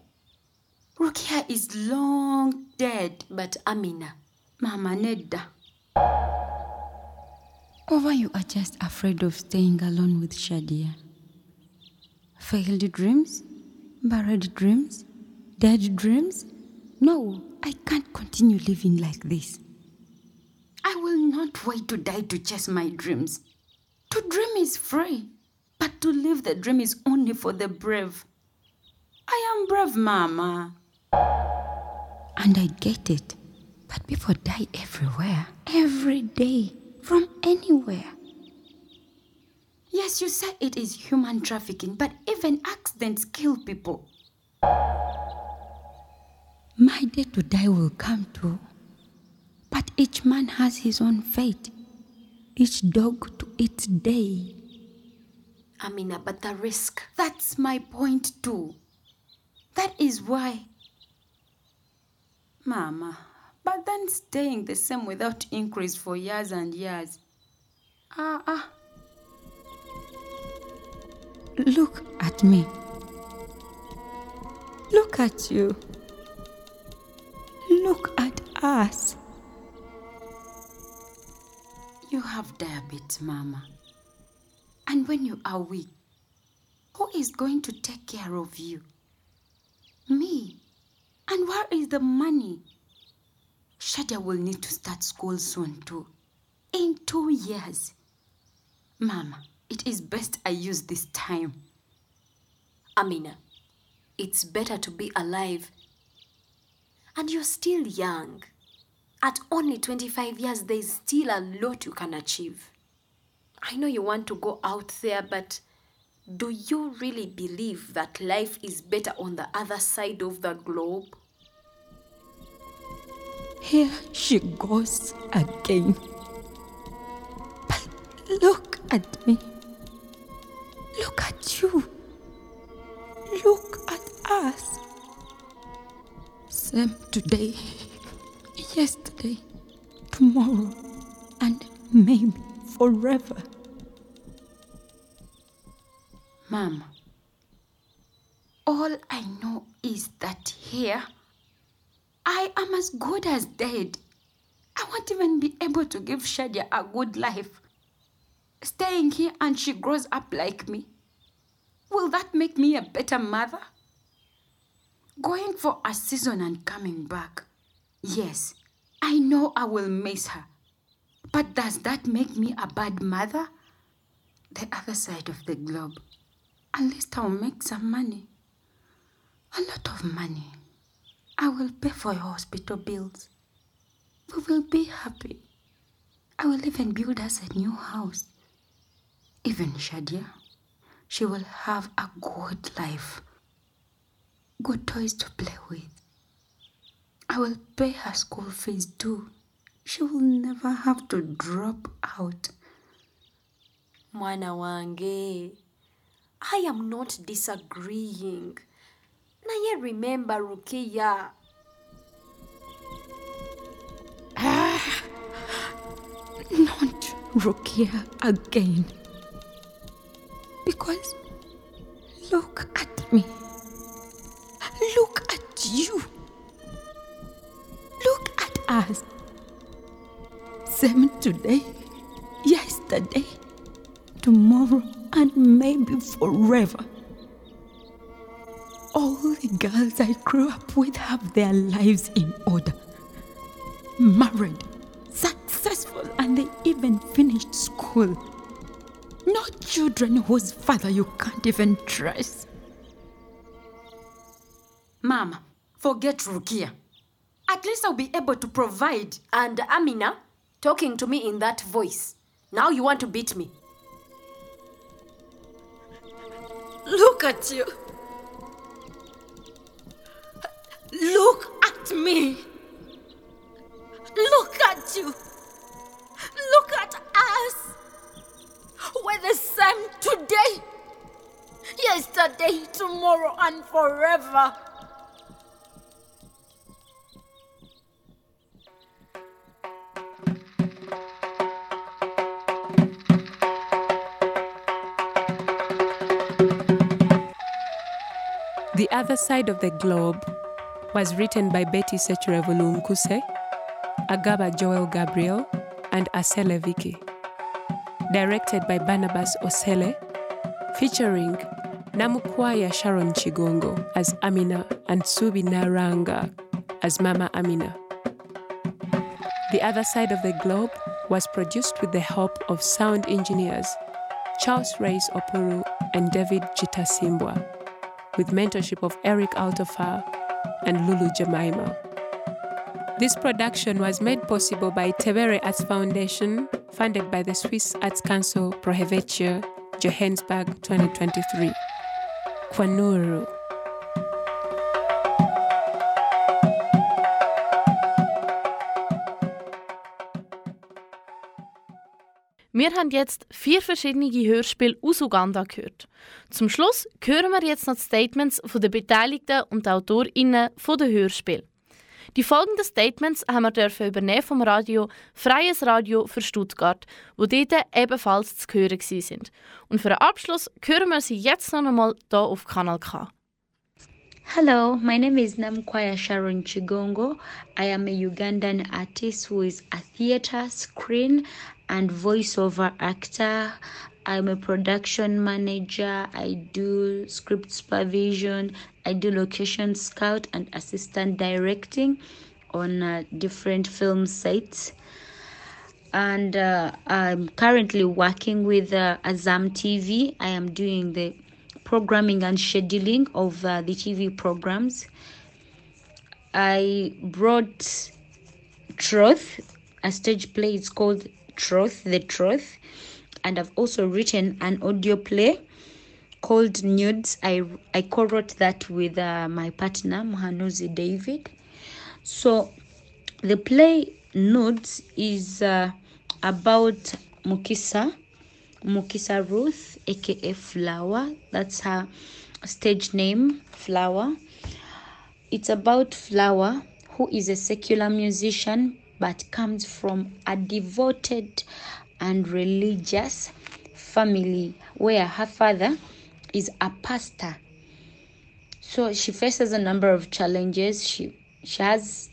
Rukia is long dead. But Amina. Mama Nedda. Over you are just afraid of staying alone with Shadia. Failed dreams? Buried dreams? Dead dreams? No, I can't continue living like this. I will not wait to die to chase my dreams. To dream is free, but to live the dream is only for the brave. I am brave, Mama. And I get it. But people die everywhere, every day, from anywhere. Yes, you say it is human trafficking, but even accidents kill people. My day to die will come too. But each man has his own fate, each dog to its day. Amina, but the risk. That's my point too. That is why. Mama, but then staying the same without increase for years and years. Ah, ah. Look at me. Look at you. Look at us. You have diabetes, Mama. And when you are weak, who is going to take care of you? Me. And where is the money? Shadia will need to start school soon, too. In two years. Mama, it is best I use this time. Amina, it's better to be alive. And you're still young. At only 25 years, there's still a lot you can achieve. I know you want to go out there, but do you really believe that life is better on the other side of the globe? Here she goes again. But look at me. Look at you. Look at us. Same today, yesterday, tomorrow, and maybe forever. Mom, all I know is that here, I am as good as dead. I won't even be able to give Shadia a good life. Staying here and she grows up like me. Will that make me a better mother? Going for a season and coming back. Yes, I know I will miss her. But does that make me a bad mother? The other side of the globe. At least I'll make some money. A lot of money. I will pay for your hospital bills. We will be happy. I will even build us a new house. Even Shadia, she will have a good life. Good toys to play with. I will pay her school fees too. She will never have to drop out. Mwana wange, I am not disagreeing. Naye remember Rukia. Ah, not Rukia again. Because look at me. Look at you. Look at us. Same today, yesterday, tomorrow, and maybe forever. All the girls I grew up with have their lives in order. Married, successful, and they even finished school. No children whose father you can't even trace. Mama, forget Rukia. At least I'll be able to provide. And Amina, talking to me in that voice. Now you want to beat me. Look at you. Look at me. Look at you. Look at us. We're the same today, yesterday, tomorrow, and forever. The Other Side of the Globe was written by Betty Sechrevolu Nkuse, Agaba Joel Gabriel, and Asele Vicky. Directed by Barnabas Osele, featuring Namukwaya Sharon Chigongo as Amina and Subi Naranga as Mama Amina. The Other Side of the Globe was produced with the help of sound engineers Charles Reis Opuru and David Chitasimbwa, with mentorship of Erik Altorfer and Lulu Jemimah. This production was made possible by Tebere Arts Foundation, funded by the Swiss Arts Council Pro Helvetia, Johannesburg 2023. Kwanuru. Wir haben jetzt vier verschiedene Hörspiele aus Uganda gehört. Zum Schluss hören wir jetzt noch die Statements der Beteiligten und AutorInnen der Hörspiele. Die folgenden Statements haben wir dürfen übernehmen vom Radio Freies Radio für Stuttgart, wo dort ebenfalls zu hören sind. Und für den Abschluss hören wir sie jetzt noch einmal hier auf Kanal K. Hello, my name is Namkwaya Sharon Chigongo. I am a Ugandan artist who is a theater, screen, and voiceover actor. I'm a production manager. I do script supervision. I do location scout and assistant directing on uh, different film sites. And uh, I'm currently working with uh, Azam TV. I am doing the programming and scheduling of uh, the TV programs. I brought Truth, a stage play. It's called Truth, the Truth. And I've also written an audio play called Nudes. I, I co wrote that with uh, my partner, Muhanuzi David. So the play Nudes is uh, about Mukisa, Mukisa Ruth, aka Flower. That's her stage name, Flower. It's about Flower, who is a secular musician but comes from a devoted and religious family where her father is a pastor. So she faces a number of challenges. She she has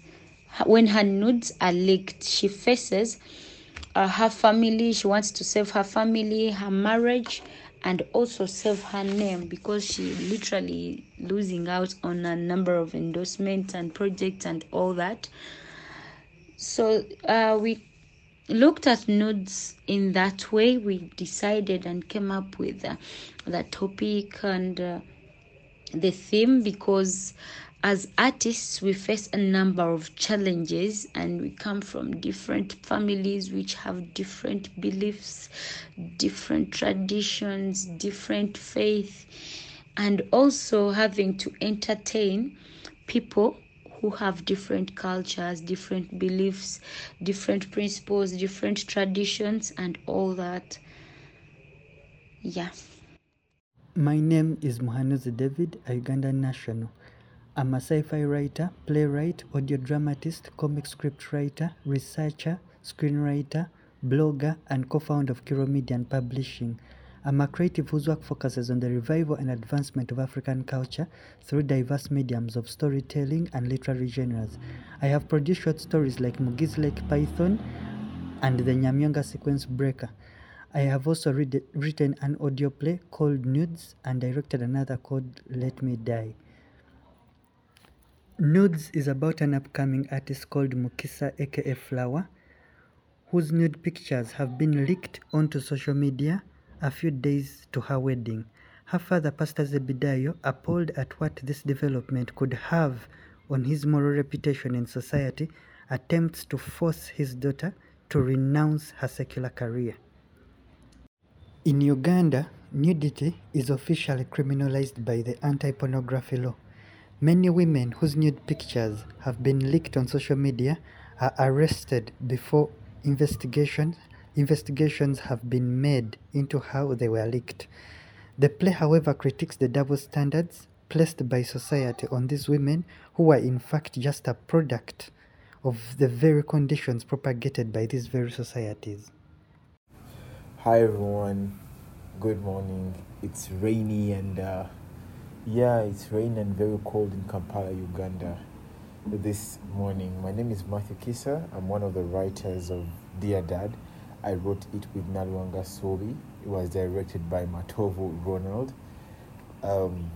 when her nudes are leaked, she faces uh, her family. She wants to save her family, her marriage, and also save her name because she literally losing out on a number of endorsements and projects and all that. So uh, we looked at nudes in that way. We decided and came up with uh, the topic and uh, the theme because as artists we face a number of challenges and we come from different families which have different beliefs different traditions different faith and also having to entertain people who have different cultures different beliefs different principles different traditions and all that yeah My name is Muhanuzi David, a Ugandan national. I'm a sci-fi writer, playwright, audio dramatist, comic script writer, researcher, screenwriter, blogger, and co-founder of Kiro Media and Publishing. I'm a creative whose work focuses on the revival and advancement of African culture through diverse mediums of storytelling and literary genres. I have produced short stories like Mugi's Lake Python and the Nyamyonga Sequence Breaker. I have also read, written an audio play called Nudes and directed another called Let Me Die. Nudes is about an upcoming artist called Mukisa aka Flower, whose nude pictures have been leaked onto social media a few days to her wedding. Her father, Pastor Zebidayo, appalled at what this development could have on his moral reputation in society, attempts to force his daughter to renounce her secular career. In Uganda, nudity is officially criminalized by the anti pornography law. Many women whose nude pictures have been leaked on social media are arrested before investigation, investigations have been made into how they were leaked. The play, however, critiques the double standards placed by society on these women who are in fact just a product of the very conditions propagated by these very societies. Hi everyone, good morning. It's rainy and uh, yeah, it's rainy and very cold in Kampala, Uganda this morning. My name is Matthew Kisa. I'm one of the writers of Dear Dad. I wrote it with Nalwanga Subi. It was directed by Matovu Ronald. Um,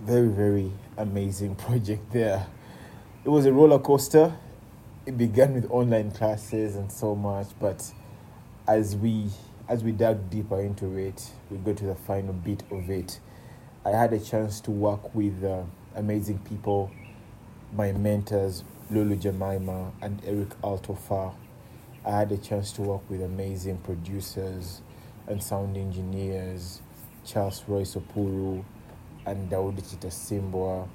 very, very amazing project there. It was a roller coaster. It began with online classes and so much, but as we as we dug deeper into it, we got to the final bit of it. I had a chance to work with uh, amazing people, my mentors, Lulu Jemimah and Erik Altorfer. I had a chance to work with amazing producers and sound engineers, Charles Roy Opuru and Daudi Chitasimbwa.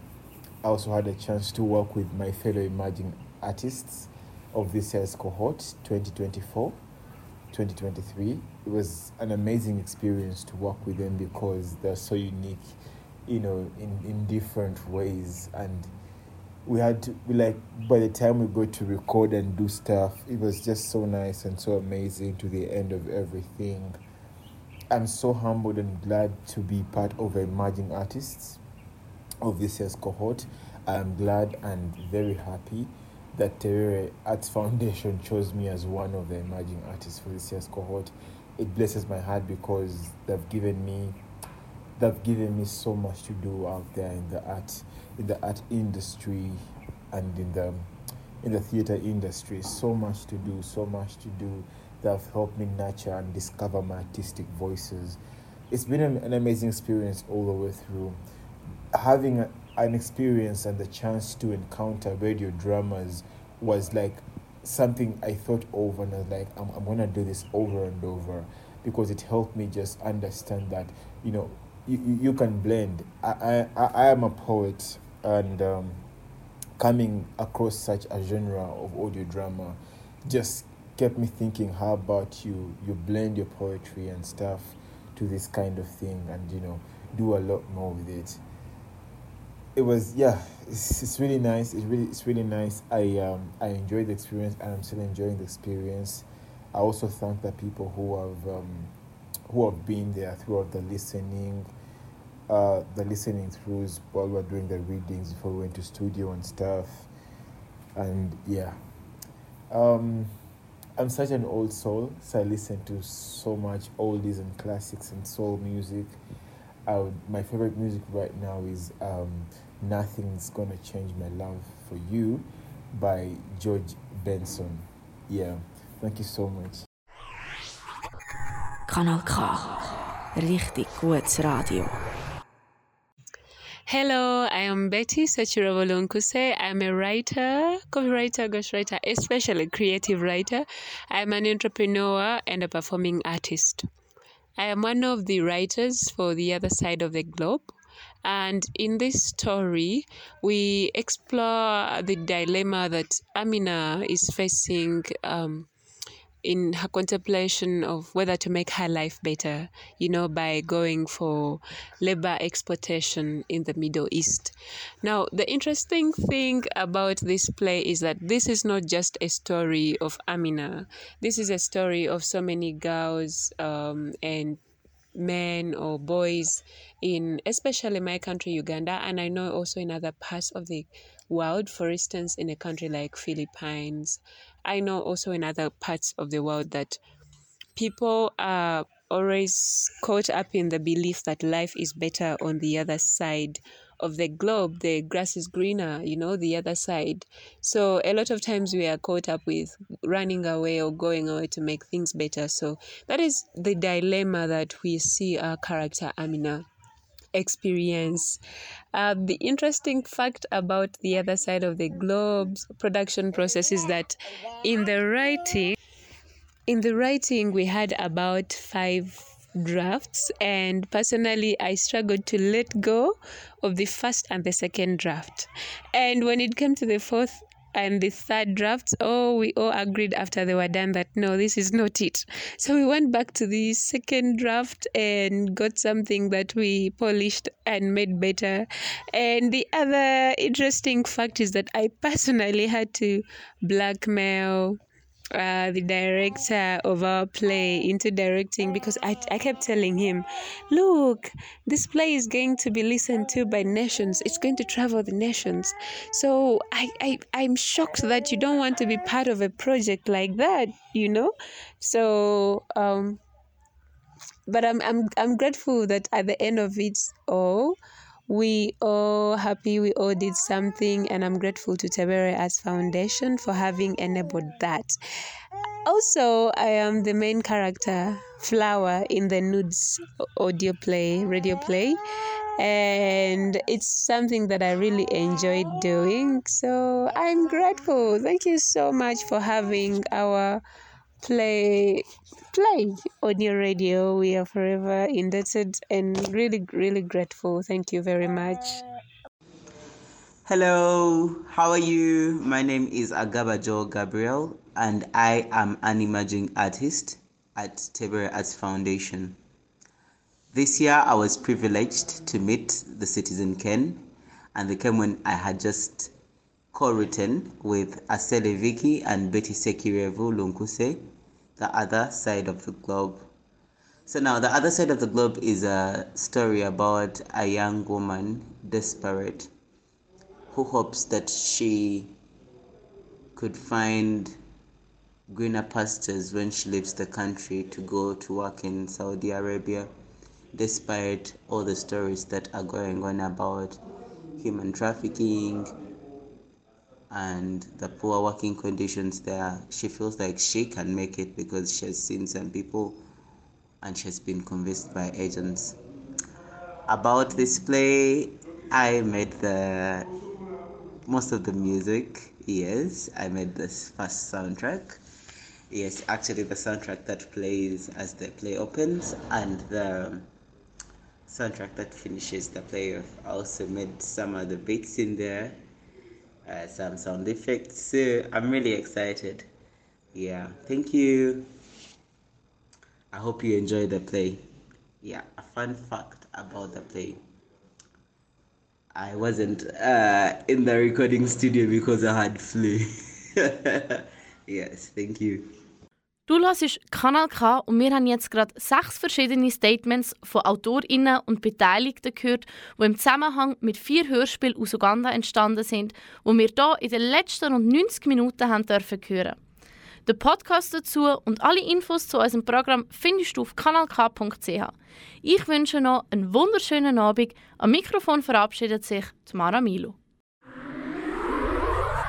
I also had a chance to work with my fellow emerging artists of this year's cohort, 2024. 2023. It was an amazing experience to work with them because they're so unique, you know, in, in different ways. And we had to, like, by the time we go to record and do stuff, it was just so nice and so amazing to the end of everything. I'm so humbled and glad to be part of emerging artists of this year's cohort. I'm glad and very happy that Tebere Arts Foundation chose me as one of the emerging artists for this year's cohort. It blesses my heart because they've given me they've given me so much to do out there in the art in the art industry and in the in the theater industry. So much to do, so much to do. that have helped me nurture and discover my artistic voices. It's been an, an amazing experience all the way through. Having a, an experience and the chance to encounter radio dramas was like something I thought over and I was like, I'm, I'm going to do this over and over because it helped me just understand that, you know, you, you, you can blend. I, I, I am a poet and um, coming across such a genre of audio drama just kept me thinking, how about you, you blend your poetry and stuff to this kind of thing and, you know, do a lot more with it. It was yeah it's, it's really nice. It's really it's really nice. I um i enjoyed the experience and i'm still enjoying the experience. I also thank the people who have um who have been there throughout the listening uh the listening throughs while we're doing the readings before we went to studio and stuff and yeah um i'm such an old soul so i listen to so much oldies and classics and soul music would, my favorite music right now is um, Nothing's Gonna Change My Love for You by George Benson. Yeah, thank you so much. Kanal K. Richtig gutes Radio. Hello, I am Betty Sechiravolonkusei. I'm a writer, copywriter, ghostwriter, especially creative writer. I'm an entrepreneur and a performing artist. I am one of the writers for The Other Side of the Globe. And in this story, we explore the dilemma that Amina is facing um, in her contemplation of whether to make her life better, you know, by going for labor exploitation in the Middle East. Now, the interesting thing about this play is that this is not just a story of Amina, this is a story of so many girls um, and men or boys in especially my country Uganda and I know also in other parts of the world for instance in a country like Philippines I know also in other parts of the world that people are always caught up in the belief that life is better on the other side of the globe. The grass is greener you know the other side. So a lot of times we are caught up with running away or going away to make things better. So that is the dilemma that we see our character amina experience. Uh, the interesting fact about the other side of the globe's production process is that in the writing, in the writing we had about five drafts and personally i struggled to let go of the first and the second draft and when it came to the fourth and the third draft, oh we all agreed after they were done that no this is not it. So we went back to the second draft and got something that we polished and made better. And the other interesting fact is that i personally had to blackmail uh, the director of our play into directing because I, I kept telling him, Look, this play is going to be listened to by nations, it's going to travel the nations. So I, I, I'm shocked that you don't want to be part of a project like that, you know? So, um, but I'm, I'm, I'm grateful that at the end of it all, we all happy we all did something and i'm grateful to tebere arts foundation for having enabled that. Also i am the main character flower in the nudes audio play radio play and it's something that i really enjoyed doing so i'm grateful. Thank you so much for having our play play on your radio. We are forever indebted and really, really grateful. Thank you very much. Hello, how are you? My name is Agaba Joel Gabriel, and I am an emerging artist at Tebere Arts Foundation. This year, I was privileged to meet the Citizen Ken, and they came when I had just co-written with Asele Vicky and Betty Sekirevu Lunkuse the other side of the globe. So now the other side of the globe is a story about a young woman desperate who hopes that she could find greener pastures when she leaves the country to go to work in Saudi Arabia despite all the stories that are going on about human trafficking and the poor working conditions there, she feels like she can make it because she has seen some people and she has been convinced by agents. About this play, I made the most of the music. Yes, I made this first soundtrack. Yes, actually, the soundtrack that plays as the play opens and the soundtrack that finishes the play. I also made some of the beats in there uh, some sound effects. So I'm really excited. Yeah, thank you. I hope you enjoy the play. Yeah, a fun fact about the play. I wasn't uh, in the recording studio because I had flu. yes, thank you. Du hörst Kanal K und wir haben jetzt gerade sechs verschiedene Statements von AutorInnen und Beteiligten gehört, die im Zusammenhang mit vier Hörspielen aus Uganda entstanden sind, wo wir hier in den letzten rund 90 Minuten haben dürfen hören. Den Podcast dazu und alle Infos zu unserem Programm findest du auf kanalk.ch. Ich wünsche noch einen wunderschönen Abend. Am Mikrofon verabschiedet sich Tamara Milo.